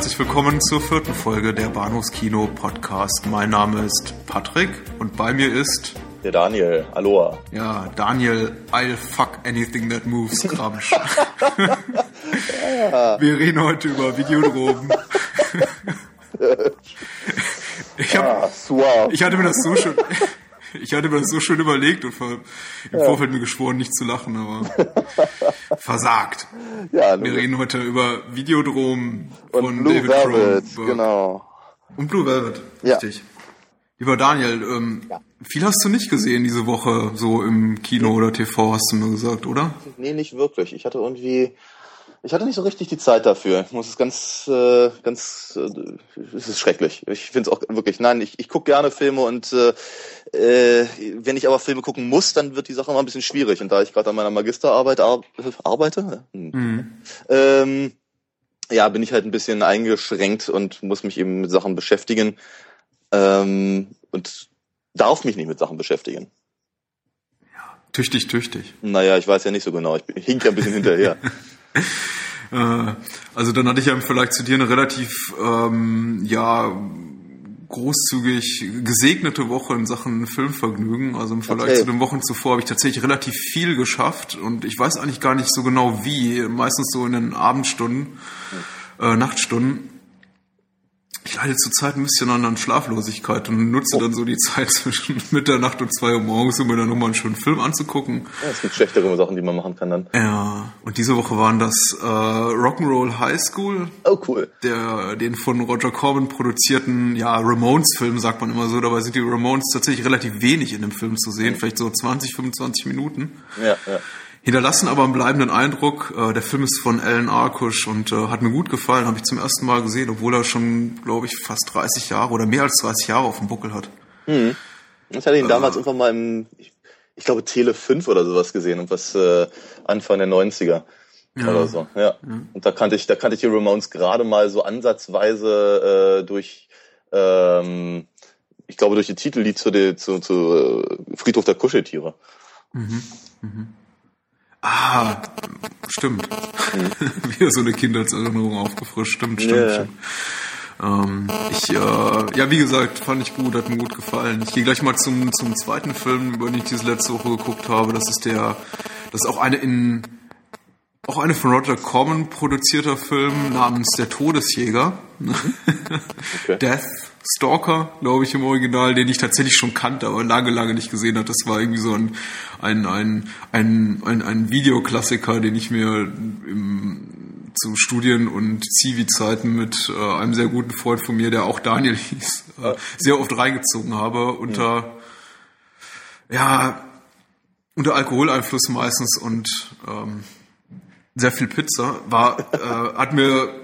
herzlich willkommen zur vierten Folge der Bahnhofskino Podcast. Mein Name ist Patrick und bei mir ist der Daniel. Aloha. Ja, Daniel, I'll fuck anything that moves, Kramsch. Wir reden heute über Videodrogen. ich, hab, ah, ich hatte mir das so schon, ich hatte mir das so schön überlegt und im ja. Vorfeld mir geschworen, nicht zu lachen, aber versagt. Ja, Wir reden heute über Videodrom von Blue David Velvet, Cronenberg. genau. Und Blue Velvet, richtig. Ja. Lieber Daniel, ähm, ja. viel hast du nicht gesehen diese Woche, so im Kino oder TV, hast du mir gesagt, oder? Nee, nicht wirklich. Ich hatte irgendwie ich hatte nicht so richtig die Zeit dafür. Ich muss es ganz, äh, ganz, äh, es ist schrecklich. Ich finde es auch wirklich, nein, ich, ich gucke gerne Filme und äh, äh, wenn ich aber Filme gucken muss, dann wird die Sache immer ein bisschen schwierig. Und da ich gerade an meiner Magisterarbeit ar arbeite, hm. mhm. ähm, ja, bin ich halt ein bisschen eingeschränkt und muss mich eben mit Sachen beschäftigen ähm, und darf mich nicht mit Sachen beschäftigen. Tüchtig, tüchtig. Naja, ich weiß ja nicht so genau. Ich hink ja ein bisschen hinterher. Äh, also dann hatte ich ja im Vergleich zu dir eine relativ ähm, ja großzügig gesegnete Woche in Sachen Filmvergnügen. Also im Vergleich okay. zu den Wochen zuvor habe ich tatsächlich relativ viel geschafft und ich weiß eigentlich gar nicht so genau wie. Meistens so in den Abendstunden, äh, Nachtstunden ich leide zurzeit ein bisschen an Schlaflosigkeit und nutze oh. dann so die Zeit zwischen Mitternacht und zwei Uhr morgens, um mir dann nochmal einen schönen Film anzugucken. Ja, es gibt schlechtere Sachen, die man machen kann dann. Ja, und diese Woche waren das äh, Rock'n'Roll High School. Oh, cool. Der, den von Roger Corbin produzierten, ja, Ramones-Film, sagt man immer so. Dabei sind die Ramones tatsächlich relativ wenig in dem Film zu sehen, mhm. vielleicht so 20, 25 Minuten. Ja, ja hinterlassen aber einen bleibenden Eindruck. Äh, der Film ist von Alan Arkush und äh, hat mir gut gefallen, habe ich zum ersten Mal gesehen, obwohl er schon, glaube ich, fast 30 Jahre oder mehr als 30 Jahre auf dem Buckel hat. Mhm. Ich hatte ihn damals äh, irgendwann mal im, ich, ich, glaube, Tele 5 oder sowas gesehen und was äh, Anfang der 90er. Ja. Oder so, ja. ja. Und da kannte ich, da kannte ich die Ramones gerade mal so ansatzweise äh, durch, ähm, ich glaube, durch die Titellied zu, die, zu, zu äh, Friedhof der Kuscheltiere. Mhm. Mhm. Ah, stimmt. Wieder so eine Kindheitserinnerung aufgefrischt. Stimmt, stimmt, yeah. stimmt. Ähm, ich, äh, ja, wie gesagt, fand ich gut, hat mir gut gefallen. Ich gehe gleich mal zum, zum zweiten Film, über den ich diese letzte Woche geguckt habe. Das ist der, das ist auch eine in, auch eine von Roger Corman produzierter Film namens Der Todesjäger. okay. Death Stalker, glaube ich, im Original, den ich tatsächlich schon kannte, aber lange, lange nicht gesehen habe. Das war irgendwie so ein, ein, ein, ein, ein, ein Videoklassiker, den ich mir im, zu Studien- und Zivi-Zeiten mit äh, einem sehr guten Freund von mir, der auch Daniel hieß, äh, sehr oft reingezogen habe, unter, ja, ja unter Alkoholeinfluss meistens und ähm, sehr viel Pizza. War, äh, hat mir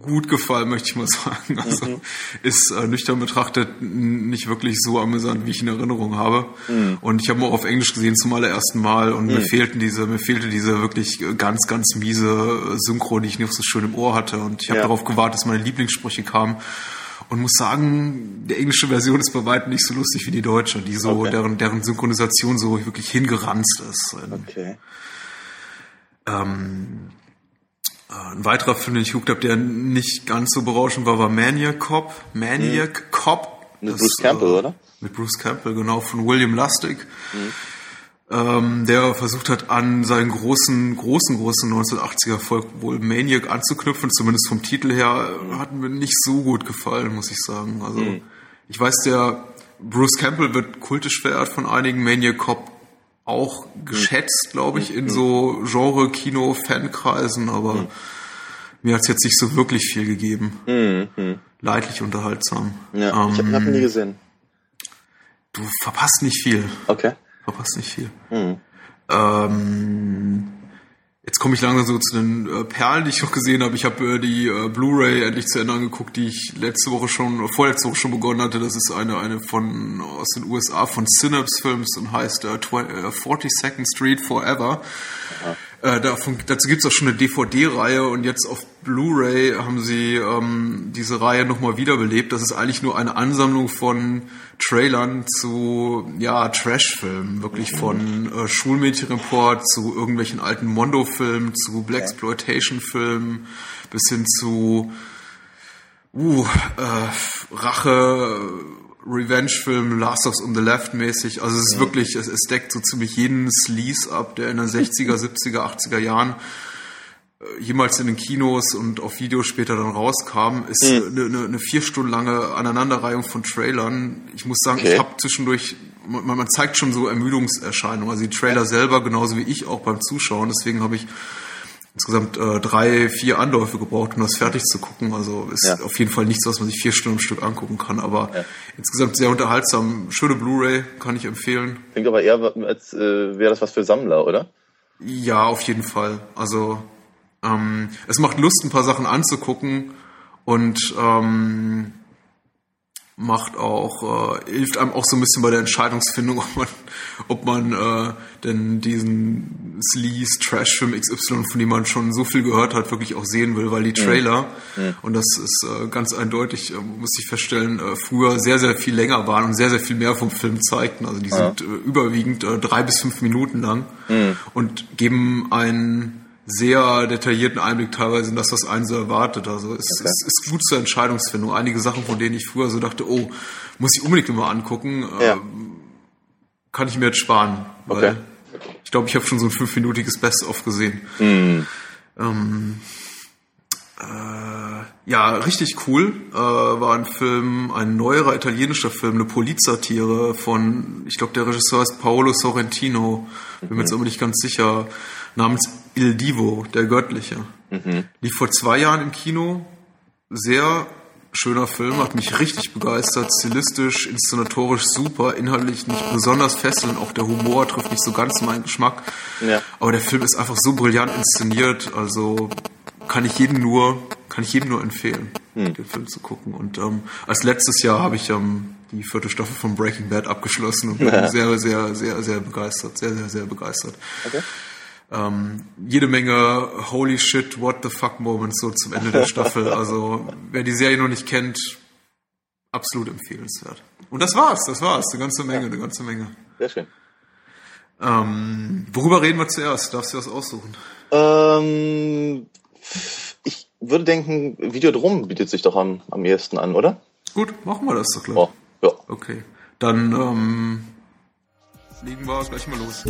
gut gefallen, möchte ich mal sagen. Also mhm. ist äh, nüchtern betrachtet nicht wirklich so amüsant, wie ich in Erinnerung habe. Mhm. Und ich habe auch auf Englisch gesehen zum allerersten Mal und mhm. mir fehlten diese, mir fehlte diese wirklich ganz, ganz miese Synchro, die ich nicht so schön im Ohr hatte. Und ich habe ja. darauf gewartet, dass meine Lieblingssprüche kamen. Und muss sagen, die englische Version ist bei weitem nicht so lustig wie die deutsche, die so, okay. deren, deren Synchronisation so wirklich hingeranzt ist. Okay. Ähm, ein weiterer Film, den ich geguckt habe, der nicht ganz so berauschend war, war Maniac Cop. Maniac mhm. Cop. Mit das, Bruce Campbell, äh, oder? Mit Bruce Campbell, genau, von William Lustig. Mhm. Ähm, der versucht hat, an seinen großen, großen, großen 1980er Erfolg wohl Maniac anzuknüpfen, zumindest vom Titel her, mhm. hat mir nicht so gut gefallen, muss ich sagen. Also, mhm. ich weiß, der Bruce Campbell wird kultisch verehrt von einigen. Maniac Cop auch geschätzt, glaube ich, in so Genre-Kino-Fankreisen, aber mhm. mir hat es jetzt nicht so wirklich viel gegeben. Mhm. Leidlich unterhaltsam. Ja, ähm, ich habe hab nie gesehen. Du verpasst nicht viel. Okay. Verpasst nicht viel. Mhm. Ähm, Jetzt komme ich langsam so zu den äh, Perlen, die ich noch gesehen habe. Ich habe äh, die äh, Blu-ray endlich zu Ende angeguckt, die ich letzte Woche schon, vorletzte Woche schon begonnen hatte. Das ist eine eine von aus den USA von Synapse Films und heißt äh, 42nd äh, Street Forever. Ja. Äh, davon, dazu gibt's auch schon eine DVD-Reihe und jetzt auf Blu-ray haben sie ähm, diese Reihe nochmal wiederbelebt. Das ist eigentlich nur eine Ansammlung von Trailern zu ja Trash-Filmen, wirklich mhm. von äh, Schulmädchenreport zu irgendwelchen alten Mondo-Filmen, zu Black Exploitation-Filmen bis hin zu Uh, äh, Rache, Revenge-Film, Last of Us on the Left mäßig. Also es ist ja. wirklich, es, es, deckt so ziemlich jeden Sleaze ab, der in den 60er, 70er, 80er Jahren äh, jemals in den Kinos und auf Video später dann rauskam, ist mhm. eine, eine, eine, vier Stunden lange Aneinanderreihung von Trailern. Ich muss sagen, okay. ich habe zwischendurch, man, man, zeigt schon so Ermüdungserscheinungen. Also die Trailer selber, genauso wie ich auch beim Zuschauen. Deswegen habe ich insgesamt äh, drei, vier Anläufe gebraucht, um das fertig zu gucken. Also ist ja. auf jeden Fall nichts, was man sich vier Stunden am Stück angucken kann. Aber ja. insgesamt sehr unterhaltsam. Schöne Blu-ray, kann ich empfehlen. Klingt aber eher, als äh, wäre das was für Sammler, oder? Ja, auf jeden Fall. Also ähm, es macht Lust, ein paar Sachen anzugucken und ähm, macht auch, äh, hilft einem auch so ein bisschen bei der Entscheidungsfindung, ob man, ob man äh, denn diesen Sleaze Trash-Film XY, von dem man schon so viel gehört hat, wirklich auch sehen will, weil die Trailer, mhm. und das ist äh, ganz eindeutig, äh, muss ich feststellen, äh, früher sehr, sehr viel länger waren und sehr, sehr viel mehr vom Film zeigten. Also die ja. sind äh, überwiegend äh, drei bis fünf Minuten lang mhm. und geben einen sehr detaillierten Einblick teilweise in das, was einen so erwartet. Also es, okay. es ist gut zur Entscheidungsfindung. Einige Sachen, von denen ich früher so dachte, oh, muss ich unbedingt immer angucken, ja. ähm, kann ich mir jetzt sparen. Weil okay. ich glaube, ich habe schon so ein fünfminütiges Best-of gesehen. Mhm. Ähm, äh, ja, richtig cool. Äh, war ein Film, ein neuerer italienischer Film, eine Polizsatire von, ich glaube, der Regisseur ist Paolo Sorrentino. Bin mir jetzt mhm. aber nicht ganz sicher namens Il Divo, der Göttliche. Mhm. Lief vor zwei Jahren im Kino. Sehr schöner Film, hat mich richtig begeistert. Stilistisch, inszenatorisch super, inhaltlich nicht besonders fesselnd. Auch der Humor trifft nicht so ganz meinen Geschmack. Ja. Aber der Film ist einfach so brillant inszeniert. Also kann ich jedem nur, kann ich jedem nur empfehlen, mhm. den Film zu gucken. Und ähm, als letztes Jahr habe ich ähm, die vierte Staffel von Breaking Bad abgeschlossen und bin ja. sehr, sehr, sehr, sehr begeistert. Sehr, sehr, sehr begeistert. Okay ähm, jede Menge Holy shit, what the fuck Moments so zum Ende der Staffel. Also wer die Serie noch nicht kennt, absolut empfehlenswert. Und das war's, das war's, eine ganze Menge, eine ganze Menge. Sehr schön. Ähm, worüber reden wir zuerst? Darfst du was aussuchen? Ähm, würde denken, Videodrom bietet sich doch am, am ehesten an, oder? Gut, machen wir das doch gleich. Oh, ja. Okay. Dann ähm, legen wir gleich mal los.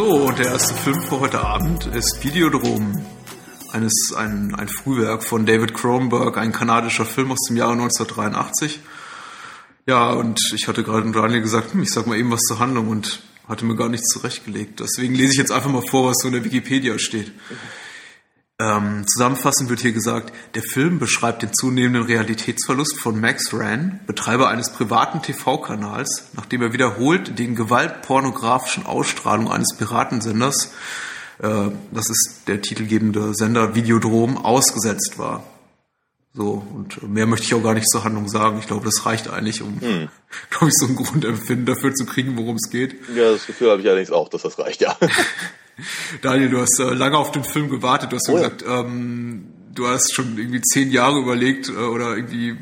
Der erste Film für heute Abend ist Videodrom. Eines, ein, ein Frühwerk von David Cronenberg, ein kanadischer Film aus dem Jahre 1983. Ja, und ich hatte gerade mit Daniel gesagt, hm, ich sag mal eben was zur Handlung und hatte mir gar nichts zurechtgelegt. Deswegen lese ich jetzt einfach mal vor, was so in der Wikipedia steht. Ähm, zusammenfassend wird hier gesagt, der Film beschreibt den zunehmenden Realitätsverlust von Max Ran, Betreiber eines privaten TV-Kanals, nachdem er wiederholt den gewaltpornografischen Ausstrahlungen eines Piratensenders, äh, das ist der titelgebende Sender Videodrom, ausgesetzt war. So, und mehr möchte ich auch gar nicht zur Handlung sagen. Ich glaube, das reicht eigentlich, um, hm. glaube ich, so ein Grundempfinden dafür zu kriegen, worum es geht. Ja, das Gefühl habe ich allerdings auch, dass das reicht, ja. Daniel, du hast äh, lange auf den Film gewartet. Du hast oh, gesagt, ja. ähm, du hast schon irgendwie zehn Jahre überlegt äh, oder irgendwie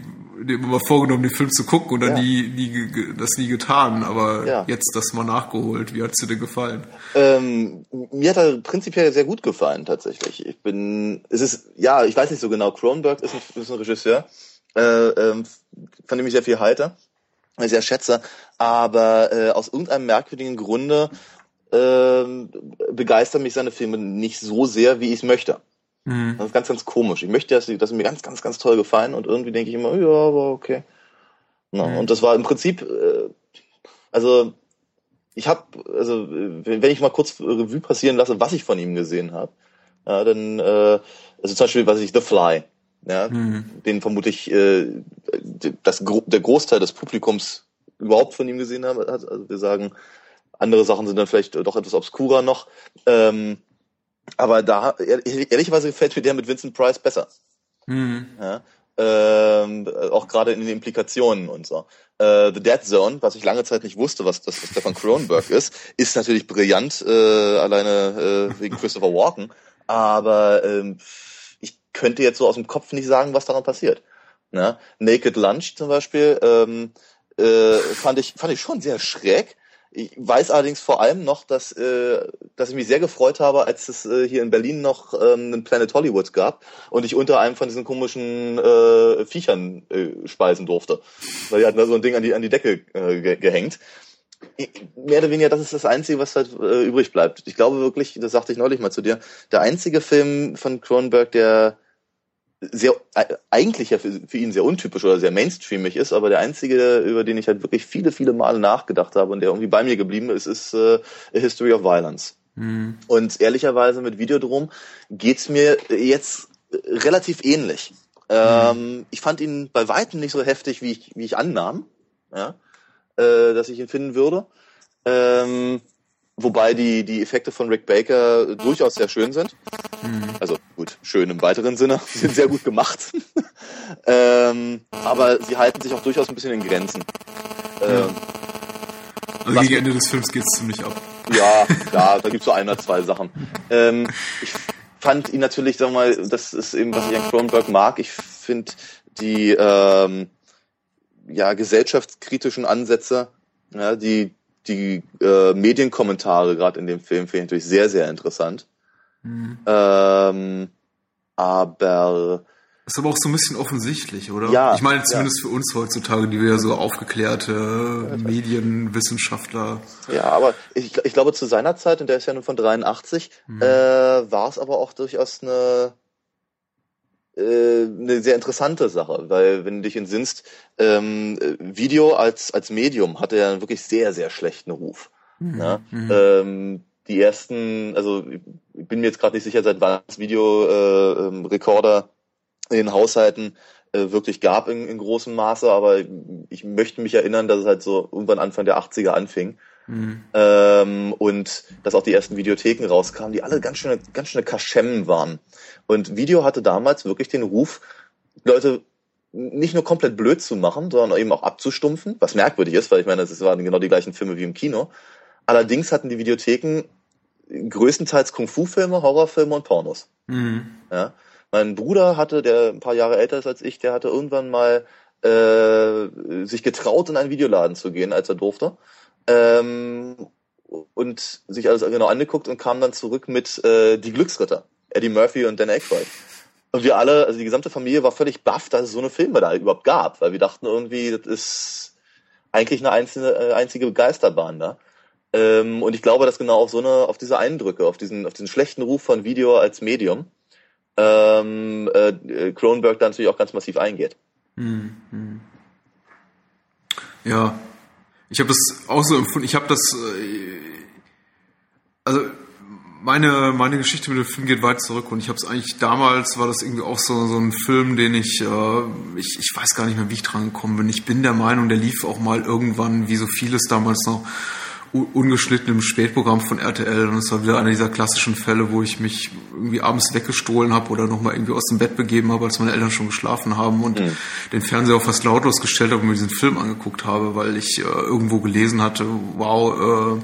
dir immer vorgenommen, den Film zu gucken und dann ja. nie, nie, das nie getan. Aber ja. jetzt das mal nachgeholt. Wie hat es dir denn gefallen? Ähm, mir hat er prinzipiell sehr gut gefallen, tatsächlich. Ich bin, es ist, ja, ich weiß nicht so genau. Cronenberg ist ein, ist ein Regisseur, äh, ähm, von dem ich sehr viel halte, sehr schätze. Aber äh, aus irgendeinem merkwürdigen Grunde ähm, begeistern mich seine Filme nicht so sehr, wie ich es möchte. Mhm. Das ist ganz, ganz komisch. Ich möchte, dass sie, dass sie mir ganz, ganz, ganz toll gefallen und irgendwie denke ich immer, ja, aber okay. Na, mhm. Und das war im Prinzip, äh, also ich habe, also wenn ich mal kurz Revue passieren lasse, was ich von ihm gesehen habe, ja, dann, äh, also zum Beispiel, was ich, The Fly, ja, mhm. den vermutlich äh, das, der Großteil des Publikums überhaupt von ihm gesehen hat. Also wir sagen, andere Sachen sind dann vielleicht doch etwas obskurer noch. Ähm, aber da, ehrlicherweise gefällt mir der mit Vincent Price besser. Mhm. Ja, ähm, auch gerade in den Implikationen und so. Äh, The Dead Zone, was ich lange Zeit nicht wusste, was das Stefan Cronenberg ist, ist natürlich brillant, äh, alleine äh, wegen Christopher Walken. Aber ähm, ich könnte jetzt so aus dem Kopf nicht sagen, was daran passiert. Ne? Naked Lunch zum Beispiel ähm, äh, fand ich fand ich schon sehr schräg. Ich weiß allerdings vor allem noch, dass, äh, dass ich mich sehr gefreut habe, als es äh, hier in Berlin noch ähm, einen Planet Hollywood gab und ich unter einem von diesen komischen äh, Viechern äh, speisen durfte. Weil die hatten da so ein Ding an die, an die Decke äh, ge gehängt. Mehr oder weniger, das ist das Einzige, was halt äh, übrig bleibt. Ich glaube wirklich, das sagte ich neulich mal zu dir, der einzige Film von Cronenberg, der sehr eigentlich ja für, für, ihn sehr untypisch oder sehr mainstreamig ist, aber der einzige, über den ich halt wirklich viele, viele Male nachgedacht habe und der irgendwie bei mir geblieben ist, ist äh, A History of Violence. Mhm. Und ehrlicherweise mit Videodrom geht's mir jetzt relativ ähnlich. Mhm. Ähm, ich fand ihn bei weitem nicht so heftig, wie ich, wie ich annahm, ja, äh, dass ich ihn finden würde. Ähm, Wobei die, die Effekte von Rick Baker durchaus sehr schön sind. Mhm. Schön im weiteren Sinne. Sie sind sehr gut gemacht. ähm, aber sie halten sich auch durchaus ein bisschen in Grenzen. Ähm, also gegen Ende des Films geht's ziemlich ab. Ja, ja, da gibt's so ein oder zwei Sachen. Ähm, ich fand ihn natürlich, sag mal, das ist eben, was ich an Cronenberg mag. Ich finde die ähm, ja, gesellschaftskritischen Ansätze, ja, die die äh, Medienkommentare gerade in dem Film finde ich natürlich sehr, sehr interessant. Mhm. Ähm, aber ist aber auch so ein bisschen offensichtlich, oder? Ja. Ich meine, zumindest ja. für uns heutzutage, die wir ja so aufgeklärte ja, Medienwissenschaftler. Ja, aber ich, ich glaube, zu seiner Zeit, und der ist ja nur von 83, mhm. äh, war es aber auch durchaus eine äh, eine sehr interessante Sache, weil wenn du dich entsinnst, ähm, Video als als Medium hatte ja einen wirklich sehr sehr schlechten Ruf. Mhm. Ne? Mhm. Ähm, die ersten, also ich bin mir jetzt gerade nicht sicher, seit wann es Videorekorder äh, in den Haushalten äh, wirklich gab in, in großem Maße, aber ich möchte mich erinnern, dass es halt so irgendwann Anfang der 80er anfing. Mhm. Ähm, und dass auch die ersten Videotheken rauskamen, die alle ganz schöne, ganz schöne Kaschemmen waren. Und Video hatte damals wirklich den Ruf, Leute nicht nur komplett blöd zu machen, sondern eben auch abzustumpfen, was merkwürdig ist, weil ich meine, es waren genau die gleichen Filme wie im Kino. Allerdings hatten die Videotheken größtenteils Kung-Fu-Filme, Horrorfilme und Pornos. Mhm. Ja. Mein Bruder hatte, der ein paar Jahre älter ist als ich, der hatte irgendwann mal äh, sich getraut, in einen Videoladen zu gehen, als er durfte ähm, und sich alles genau angeguckt und kam dann zurück mit äh, Die Glücksritter, Eddie Murphy und Dan Aykroyd. Und wir alle, also die gesamte Familie war völlig baff, dass es so eine Filme da überhaupt gab, weil wir dachten irgendwie, das ist eigentlich eine einzelne, äh, einzige Geisterbahn da. Ähm, und ich glaube, dass genau auf so eine, auf diese Eindrücke, auf diesen, auf diesen schlechten Ruf von Video als Medium, ähm, äh, Cronenberg da natürlich auch ganz massiv eingeht. Hm, hm. Ja, ich habe das auch so empfunden. Ich habe das, äh, also meine meine Geschichte mit dem Film geht weit zurück und ich habe es eigentlich damals war das irgendwie auch so so ein Film, den ich äh, ich ich weiß gar nicht mehr, wie ich dran gekommen bin. Ich bin der Meinung, der lief auch mal irgendwann, wie so vieles damals noch ungeschnitten im Spätprogramm von RTL und es war wieder einer dieser klassischen Fälle, wo ich mich irgendwie abends weggestohlen habe oder nochmal irgendwie aus dem Bett begeben habe, als meine Eltern schon geschlafen haben und mhm. den Fernseher auch fast lautlos gestellt habe und mir diesen Film angeguckt habe, weil ich äh, irgendwo gelesen hatte, wow,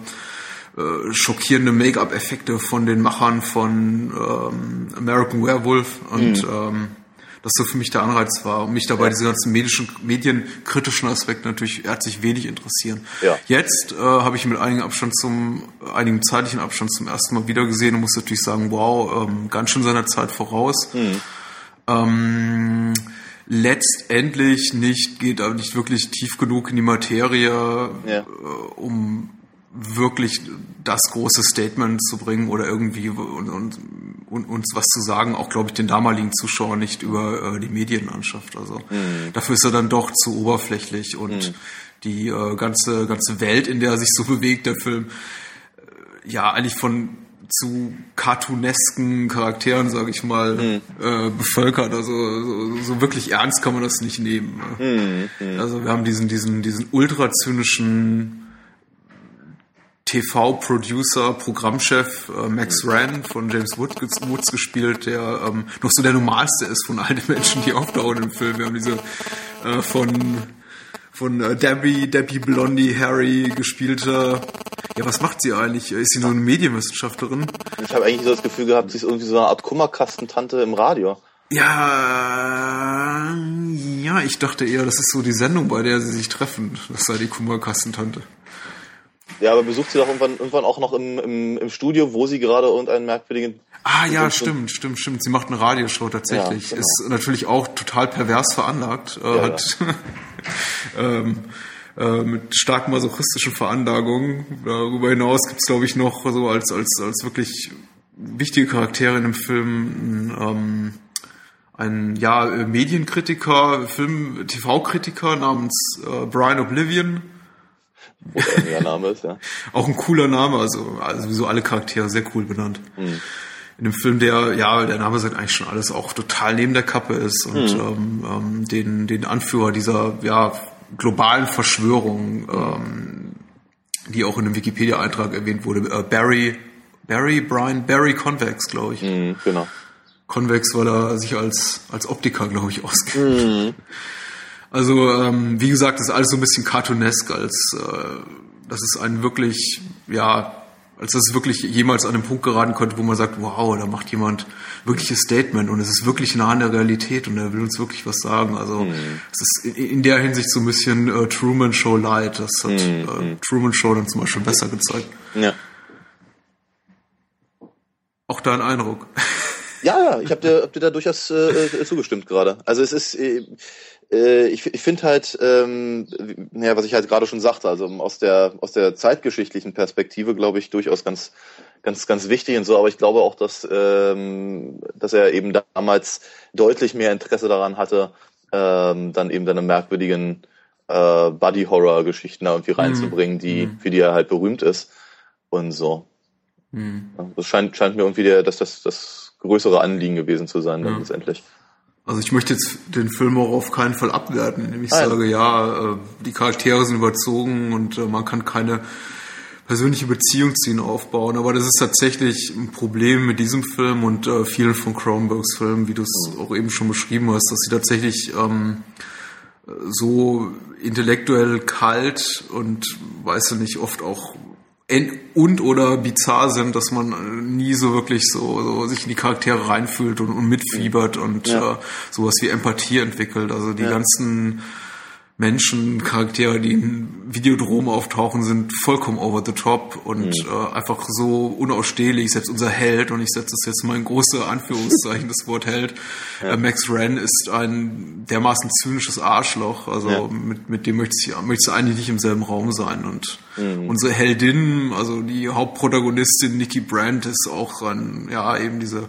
äh, äh, schockierende Make-up-Effekte von den Machern von ähm, American Werewolf und mhm. ähm, das so für mich der Anreiz war und mich dabei ja. diese ganzen medischen, medienkritischen Aspekte natürlich herzlich wenig interessieren. Ja. Jetzt äh, habe ich mit einigen Abstand zum, einigem zeitlichen Abstand zum ersten Mal wieder gesehen und muss natürlich sagen, wow, ähm, ganz schön seiner Zeit voraus. Mhm. Ähm, letztendlich nicht, geht aber nicht wirklich tief genug in die Materie, ja. äh, um wirklich das große Statement zu bringen oder irgendwie und, und, und uns was zu sagen, auch glaube ich den damaligen Zuschauern nicht über äh, die Medienlandschaft. Also mhm. dafür ist er dann doch zu oberflächlich und mhm. die äh, ganze ganze Welt, in der er sich so bewegt, der Film, äh, ja eigentlich von zu cartoonesken Charakteren, sage ich mal, mhm. äh, bevölkert. Also so, so, wirklich ernst kann man das nicht nehmen. Mhm. Mhm. Also wir haben diesen diesen diesen ultrazynischen TV-Producer, Programmchef äh, Max Rand von James Woods, Woods gespielt, der ähm, noch so der normalste ist von all den Menschen, die auftauchen im Film. Wir haben diese äh, von von äh, Debbie, Debbie Blondie Harry gespielte. Ja, was macht sie eigentlich? Ist sie nur eine Medienwissenschaftlerin? Ich habe eigentlich so das Gefühl gehabt, sie ist irgendwie so eine Art Kummerkastentante im Radio. Ja, ja, ich dachte eher, das ist so die Sendung, bei der sie sich treffen. Das sei die Kummerkassentante. Ja, aber besucht sie doch irgendwann, irgendwann auch noch im, im, im Studio, wo sie gerade irgendeinen merkwürdigen. Ah ja, stimmt, stimmt, stimmt. Sie macht eine Radioshow tatsächlich. Ja, genau. Ist natürlich auch total pervers veranlagt. Äh, ja, hat ähm, äh, mit stark masochistischen Veranlagungen. Darüber hinaus gibt es, glaube ich, noch so als, als, als wirklich wichtige Charaktere in dem Film ähm, ein ja, Medienkritiker, Film, TV-Kritiker namens äh, Brian Oblivion oder Name ist, ja. Auch ein cooler Name, also, also sowieso alle Charaktere sehr cool benannt. Mhm. In dem Film, der, ja, der Name sagt eigentlich schon alles, auch total neben der Kappe ist und mhm. ähm, ähm, den, den Anführer dieser, ja, globalen Verschwörung, ähm, die auch in einem Wikipedia-Eintrag erwähnt wurde, äh, Barry, Barry, Brian, Barry Convex, glaube ich. Mhm, genau. Convex, weil er sich als, als Optiker, glaube ich, auskennt. Also ähm, wie gesagt, das ist alles so ein bisschen cartoonesk, als äh, das ist ein wirklich, ja, als das wirklich jemals an den Punkt geraten konnte, wo man sagt, wow, da macht jemand wirkliches Statement und es ist wirklich nah an der Realität und er will uns wirklich was sagen. Also mhm. es ist in, der Hinsicht so ein bisschen äh, Truman Show Light. Das hat mhm. äh, mhm. Truman Show dann zum Beispiel besser gezeigt. Ja. Auch dein Eindruck. Ja, ja, ich habe dir, hab dir da durchaus äh, äh, zugestimmt gerade. Also es ist, äh, ich, ich finde halt, ähm, naja, was ich halt gerade schon sagte, also aus der aus der zeitgeschichtlichen Perspektive, glaube ich, durchaus ganz ganz ganz wichtig und so. Aber ich glaube auch, dass ähm, dass er eben damals deutlich mehr Interesse daran hatte, ähm, dann eben seine merkwürdigen äh, Buddy Horror Geschichten da irgendwie mhm. reinzubringen, die mhm. für die er halt berühmt ist und so. Mhm. Das scheint scheint mir irgendwie der, dass das das größere Anliegen gewesen zu sein, dann letztendlich. Also ich möchte jetzt den Film auch auf keinen Fall abwerten, indem ich Nein. sage, ja, äh, die Charaktere sind überzogen und äh, man kann keine persönliche Beziehung zu ihnen aufbauen. Aber das ist tatsächlich ein Problem mit diesem Film und äh, vielen von Cronenbergs Filmen, wie du es mhm. auch eben schon beschrieben hast, dass sie tatsächlich ähm, so intellektuell kalt und weiß du nicht, oft auch und oder bizarr sind, dass man äh, nie so wirklich so, so sich in die Charaktere reinfühlt und, und mitfiebert und ja. äh, sowas wie Empathie entwickelt. Also die ja. ganzen Menschen, Charaktere, die in Videodrom auftauchen, sind vollkommen over the top und mhm. äh, einfach so unausstehlich. Selbst unser Held, und ich setze das jetzt mal in große Anführungszeichen, das Wort Held, ja. äh, Max Wren ist ein dermaßen zynisches Arschloch. Also ja. mit, mit dem möchte ich, möchte ich eigentlich nicht im selben Raum sein. Und mhm. unsere Heldin, also die Hauptprotagonistin Nikki Brandt, ist auch ein, ja, eben diese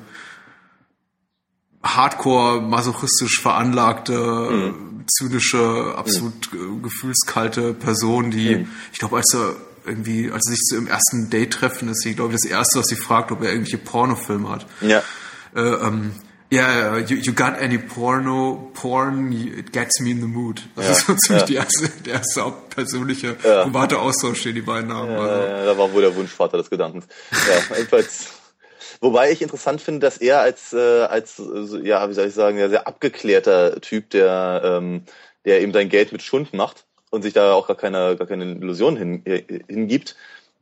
hardcore masochistisch veranlagte mhm zynische, absolut mhm. gefühlskalte Person, die, mhm. ich glaube, als er irgendwie, als sie sich zu ihrem ersten Date treffen, ist sie, glaube ich, das erste, was sie fragt, ob er irgendwelche Pornofilme hat. Ja. Äh, ähm, yeah, you, you got any porno, porn, it gets me in the mood. Das ja, ist so ziemlich ja. die erste, der erste persönliche ja. private Austausch, den die beiden haben. Ja, also. ja, da war wohl der Wunschvater des Gedankens. Ja, jedenfalls Wobei ich interessant finde, dass er als, äh, als ja, wie soll ich sagen, ja, sehr abgeklärter Typ, der, ähm, der eben sein Geld mit Schund macht und sich da auch gar keine, gar keine Illusion hin, äh, hingibt.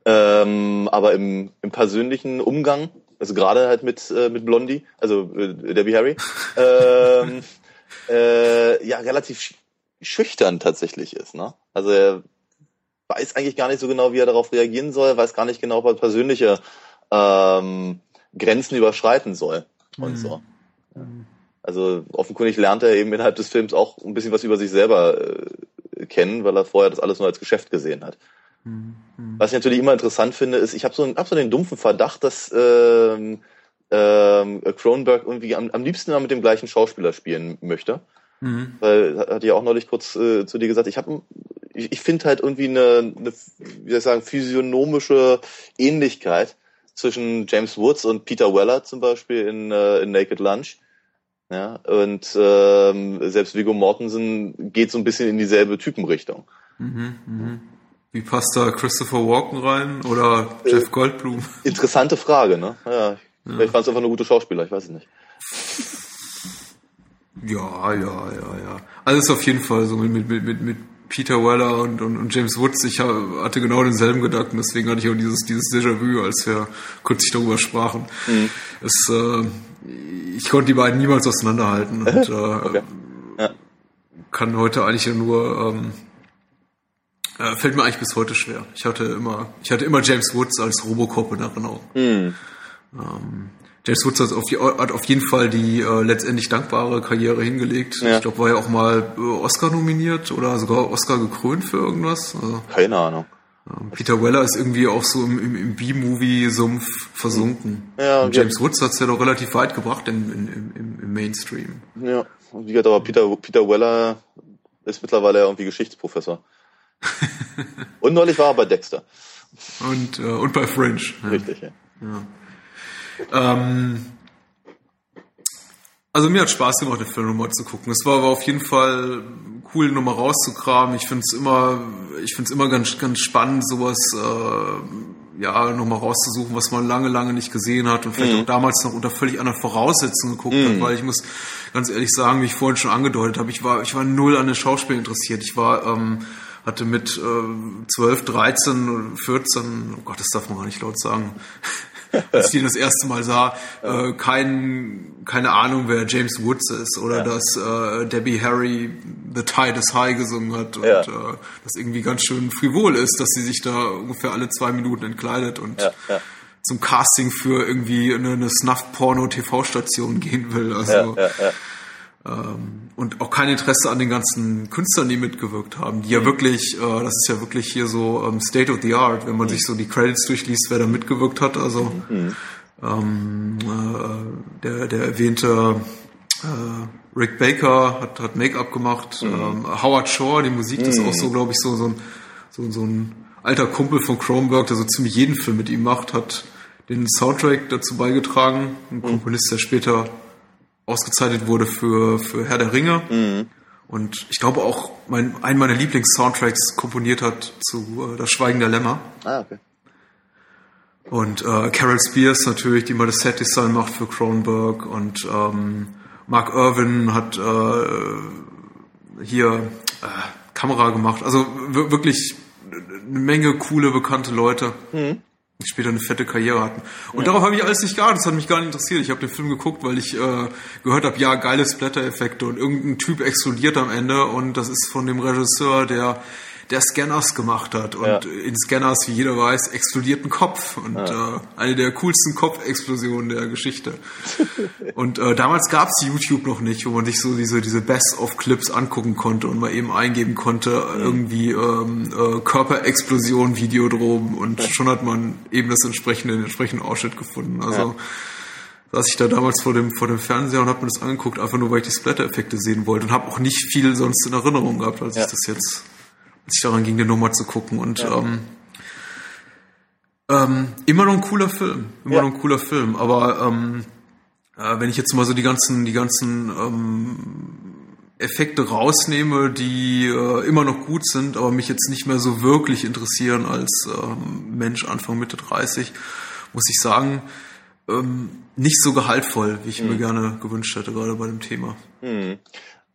Ähm, aber im, im persönlichen Umgang, also gerade halt mit, äh, mit Blondie, also äh, Debbie Harry, ähm, äh, ja, relativ schüchtern tatsächlich ist. Ne? Also er weiß eigentlich gar nicht so genau, wie er darauf reagieren soll, weiß gar nicht genau, was persönliche ähm, Grenzen überschreiten soll und mhm. so. Also offenkundig lernt er eben innerhalb des Films auch ein bisschen was über sich selber äh, kennen, weil er vorher das alles nur als Geschäft gesehen hat. Mhm. Was ich natürlich immer interessant finde, ist, ich habe so, hab so den dumpfen Verdacht, dass ähm, ähm, Cronenberg irgendwie am, am liebsten immer mit dem gleichen Schauspieler spielen möchte. Mhm. Weil, hatte ich auch neulich kurz äh, zu dir gesagt, ich habe ich, ich finde halt irgendwie eine, eine, wie soll ich sagen, physiognomische Ähnlichkeit zwischen James Woods und Peter Weller zum Beispiel in, äh, in Naked Lunch. Ja, und ähm, selbst Viggo Mortensen geht so ein bisschen in dieselbe Typenrichtung. Mhm, mh. Wie passt da Christopher Walken rein oder äh, Jeff Goldblum? Interessante Frage, ne? Ja, ja. Vielleicht waren es einfach nur gute Schauspieler, ich weiß es nicht. Ja, ja, ja, ja. Alles auf jeden Fall so mit, mit, mit, mit Peter Weller und, und, und James Woods. Ich hatte genau denselben Gedanken, deswegen hatte ich auch dieses, dieses Déjà-vu, als wir kürzlich darüber sprachen. Mhm. Es, äh, ich konnte die beiden niemals auseinanderhalten und äh, okay. ja. kann heute eigentlich nur ähm, äh, fällt mir eigentlich bis heute schwer. Ich hatte immer, ich hatte immer James Woods als Robocop in Erinnerung. Mhm. Ähm, James Woods hat auf, hat auf jeden Fall die äh, letztendlich dankbare Karriere hingelegt. Ja. Ich glaube, war ja auch mal äh, Oscar nominiert oder sogar Oscar gekrönt für irgendwas. Also, Keine Ahnung. Ähm, Peter Weller ist irgendwie auch so im, im, im B-Movie-Sumpf versunken. Ja, und James ja. Woods hat es ja doch relativ weit gebracht im, im, im, Mainstream. Ja, und wie gesagt, aber Peter, Peter Weller ist mittlerweile irgendwie Geschichtsprofessor. und neulich war er bei Dexter. Und, äh, und bei Fringe. Ja. Richtig, ja. ja. Ähm, also mir hat Spaß gemacht, den Film nochmal zu gucken. Es war aber auf jeden Fall cool, nochmal rauszukramen. Ich finde es immer, ich finde es immer ganz, ganz spannend, sowas, äh, ja, nochmal rauszusuchen, was man lange, lange nicht gesehen hat und vielleicht mhm. auch damals noch unter völlig anderen Voraussetzungen geguckt mhm. hat, weil ich muss ganz ehrlich sagen, wie ich vorhin schon angedeutet habe, ich war, ich war null an den Schauspiel interessiert. Ich war, ähm, hatte mit äh, 12, 13, 14, oh Gott, das darf man gar nicht laut sagen, als ich ihn das erste Mal sah, äh, kein, keine Ahnung, wer James Woods ist oder ja. dass äh, Debbie Harry The Tide is High gesungen hat und ja. äh, das irgendwie ganz schön frivol ist, dass sie sich da ungefähr alle zwei Minuten entkleidet und ja, zum Casting für irgendwie eine, eine Snuff-Porno-TV-Station gehen will. Also ähm, und auch kein Interesse an den ganzen Künstlern, die mitgewirkt haben, die ja mhm. wirklich, äh, das ist ja wirklich hier so ähm, State of the Art, wenn man mhm. sich so die Credits durchliest, wer da mitgewirkt hat. Also mhm. ähm, äh, der, der erwähnte äh, Rick Baker hat, hat Make-up gemacht, ähm, Howard Shore, die Musik, das ist auch so, glaube ich, so, so, ein, so, so ein alter Kumpel von Kronberg, der so ziemlich jeden Film mit ihm macht, hat den Soundtrack dazu beigetragen, ein Komponist, der später ausgezeichnet wurde für, für Herr der Ringe. Mhm. Und ich glaube auch mein, einen meiner Lieblings-Soundtracks komponiert hat zu äh, Das Schweigen der Lämmer. Ah, okay. Und äh, Carol Spears natürlich, die mal das Set-Design macht für Cronenberg. Und ähm, Mark Irwin hat äh, hier äh, Kamera gemacht. Also wirklich eine Menge coole, bekannte Leute. Mhm später eine fette Karriere hatten. Und ja. darauf habe ich alles nicht geachtet, das hat mich gar nicht interessiert. Ich habe den Film geguckt, weil ich äh, gehört habe, ja, geile Splatter-Effekte und irgendein Typ explodiert am Ende und das ist von dem Regisseur, der der Scanners gemacht hat. Und ja. in Scanners, wie jeder weiß, explodiert ein Kopf. Und ja. äh, eine der coolsten Kopfexplosionen der Geschichte. und äh, damals gab es YouTube noch nicht, wo man sich so diese, diese Best-of-Clips angucken konnte und mal eben eingeben konnte, mhm. irgendwie ähm, äh, Körperexplosion, Videodrom. Und ja. schon hat man eben das entsprechende, den entsprechenden Ausschnitt gefunden. Also saß ich da damals vor dem, vor dem Fernseher und habe mir das angeguckt, einfach nur, weil ich die Splatter-Effekte sehen wollte und habe auch nicht viel sonst in Erinnerung gehabt, als ich das jetzt als ich daran ging, den Nummer zu gucken. Und ja. ähm, ähm, immer noch ein cooler Film, immer ja. noch ein cooler Film. Aber ähm, äh, wenn ich jetzt mal so die ganzen, die ganzen ähm, Effekte rausnehme, die äh, immer noch gut sind, aber mich jetzt nicht mehr so wirklich interessieren als ähm, Mensch Anfang Mitte 30, muss ich sagen, ähm, nicht so gehaltvoll, wie ich mhm. mir gerne gewünscht hätte, gerade bei dem Thema. Mhm.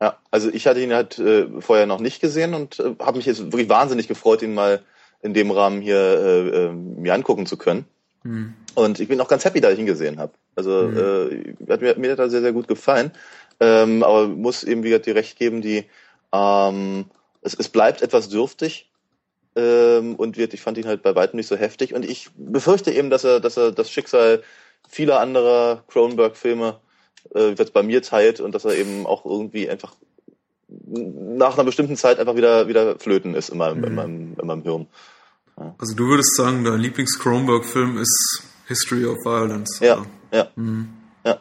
Ja, also ich hatte ihn halt äh, vorher noch nicht gesehen und äh, habe mich jetzt wirklich wahnsinnig gefreut, ihn mal in dem Rahmen hier äh, äh, mir angucken zu können. Mhm. Und ich bin auch ganz happy, dass ich ihn gesehen habe. Also mhm. äh, hat mir, mir hat er sehr, sehr gut gefallen. Ähm, aber muss eben wieder die recht geben, die ähm, es, es bleibt etwas dürftig ähm, und wird, ich fand ihn halt bei weitem nicht so heftig. Und ich befürchte eben, dass er, dass er das Schicksal vieler anderer Cronenberg-Filme äh, jetzt bei mir teilt und dass er eben auch irgendwie einfach nach einer bestimmten Zeit einfach wieder, wieder flöten ist in meinem, mhm. in meinem, in meinem Hirn. Ja. Also du würdest sagen, dein Lieblings-Kronberg-Film ist History of Violence. Ja, oder? ja. Mhm. ja.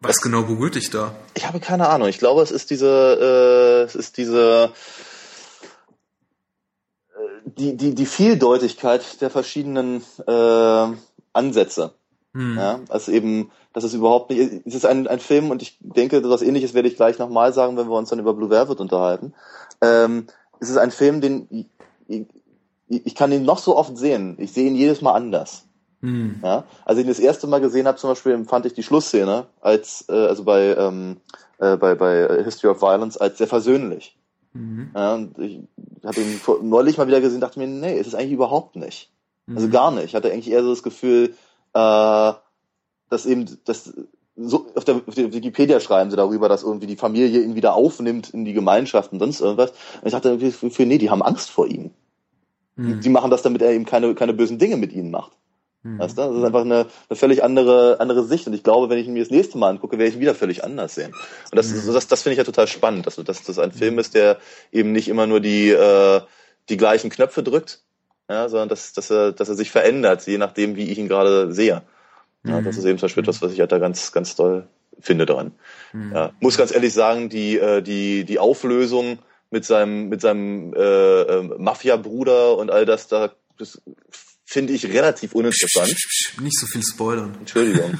Was das, genau berührt dich da? Ich habe keine Ahnung. Ich glaube, es ist diese, äh, es ist diese, äh, die, die, die Vieldeutigkeit der verschiedenen äh, Ansätze. Hm. Ja, also eben, das ist überhaupt nicht, es ist ein, ein Film und ich denke, was ähnliches werde ich gleich nochmal sagen, wenn wir uns dann über Blue Velvet unterhalten. Ähm, es ist ein Film, den ich, ich kann ihn noch so oft sehen. Ich sehe ihn jedes Mal anders. Mhm. Ja? Als ich ihn das erste Mal gesehen habe, zum Beispiel, fand ich die Schlussszene als, äh, also bei, ähm, äh, bei, bei History of Violence als sehr versöhnlich. Mhm. Ja, und ich habe ihn neulich mal wieder gesehen, dachte mir, nee, ist es eigentlich überhaupt nicht. Also mhm. Also gar nicht. Ich hatte eigentlich eher so das Gefühl, äh, dass eben, dass so auf der, auf der Wikipedia schreiben sie darüber, dass irgendwie die Familie ihn wieder aufnimmt in die Gemeinschaft und sonst irgendwas. Und ich dachte irgendwie, für, nee, die haben Angst vor ihm. Mhm. Die machen das, damit er eben keine, keine bösen Dinge mit ihnen macht. Mhm. Weißt du? Das ist einfach eine, eine völlig andere, andere Sicht. Und ich glaube, wenn ich ihn mir das nächste Mal angucke, werde ich ihn wieder völlig anders sehen. Und das, mhm. das, das finde ich ja total spannend, dass, dass das ein Film ist, der eben nicht immer nur die, äh, die gleichen Knöpfe drückt, ja, sondern dass, dass, er, dass er sich verändert, je nachdem, wie ich ihn gerade sehe. Ja, das mhm. ist eben zum Beispiel etwas, was ich halt da ganz, ganz toll finde daran. Mhm. Ja, muss ganz ehrlich sagen, die, äh, die, die Auflösung mit seinem, mit seinem äh, äh, Mafia-Bruder und all das, da das finde ich relativ uninteressant. Nicht so viel spoilern. Entschuldigung.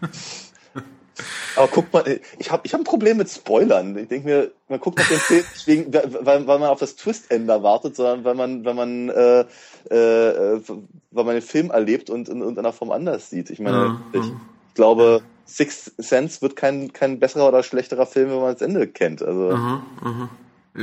Aber guck mal, ich habe ich hab ein Problem mit Spoilern. Ich denke mir, man guckt auf den Film nicht wegen, weil, weil man auf das Twist-Ende wartet, sondern weil man, weil man, äh, äh, weil man den Film erlebt und in irgendeiner Form anders sieht. Ich meine, ja, ich, ja. glaube, Six Sense wird kein, kein besserer oder schlechterer Film, wenn man das Ende kennt. Also. Aha, aha. Äh,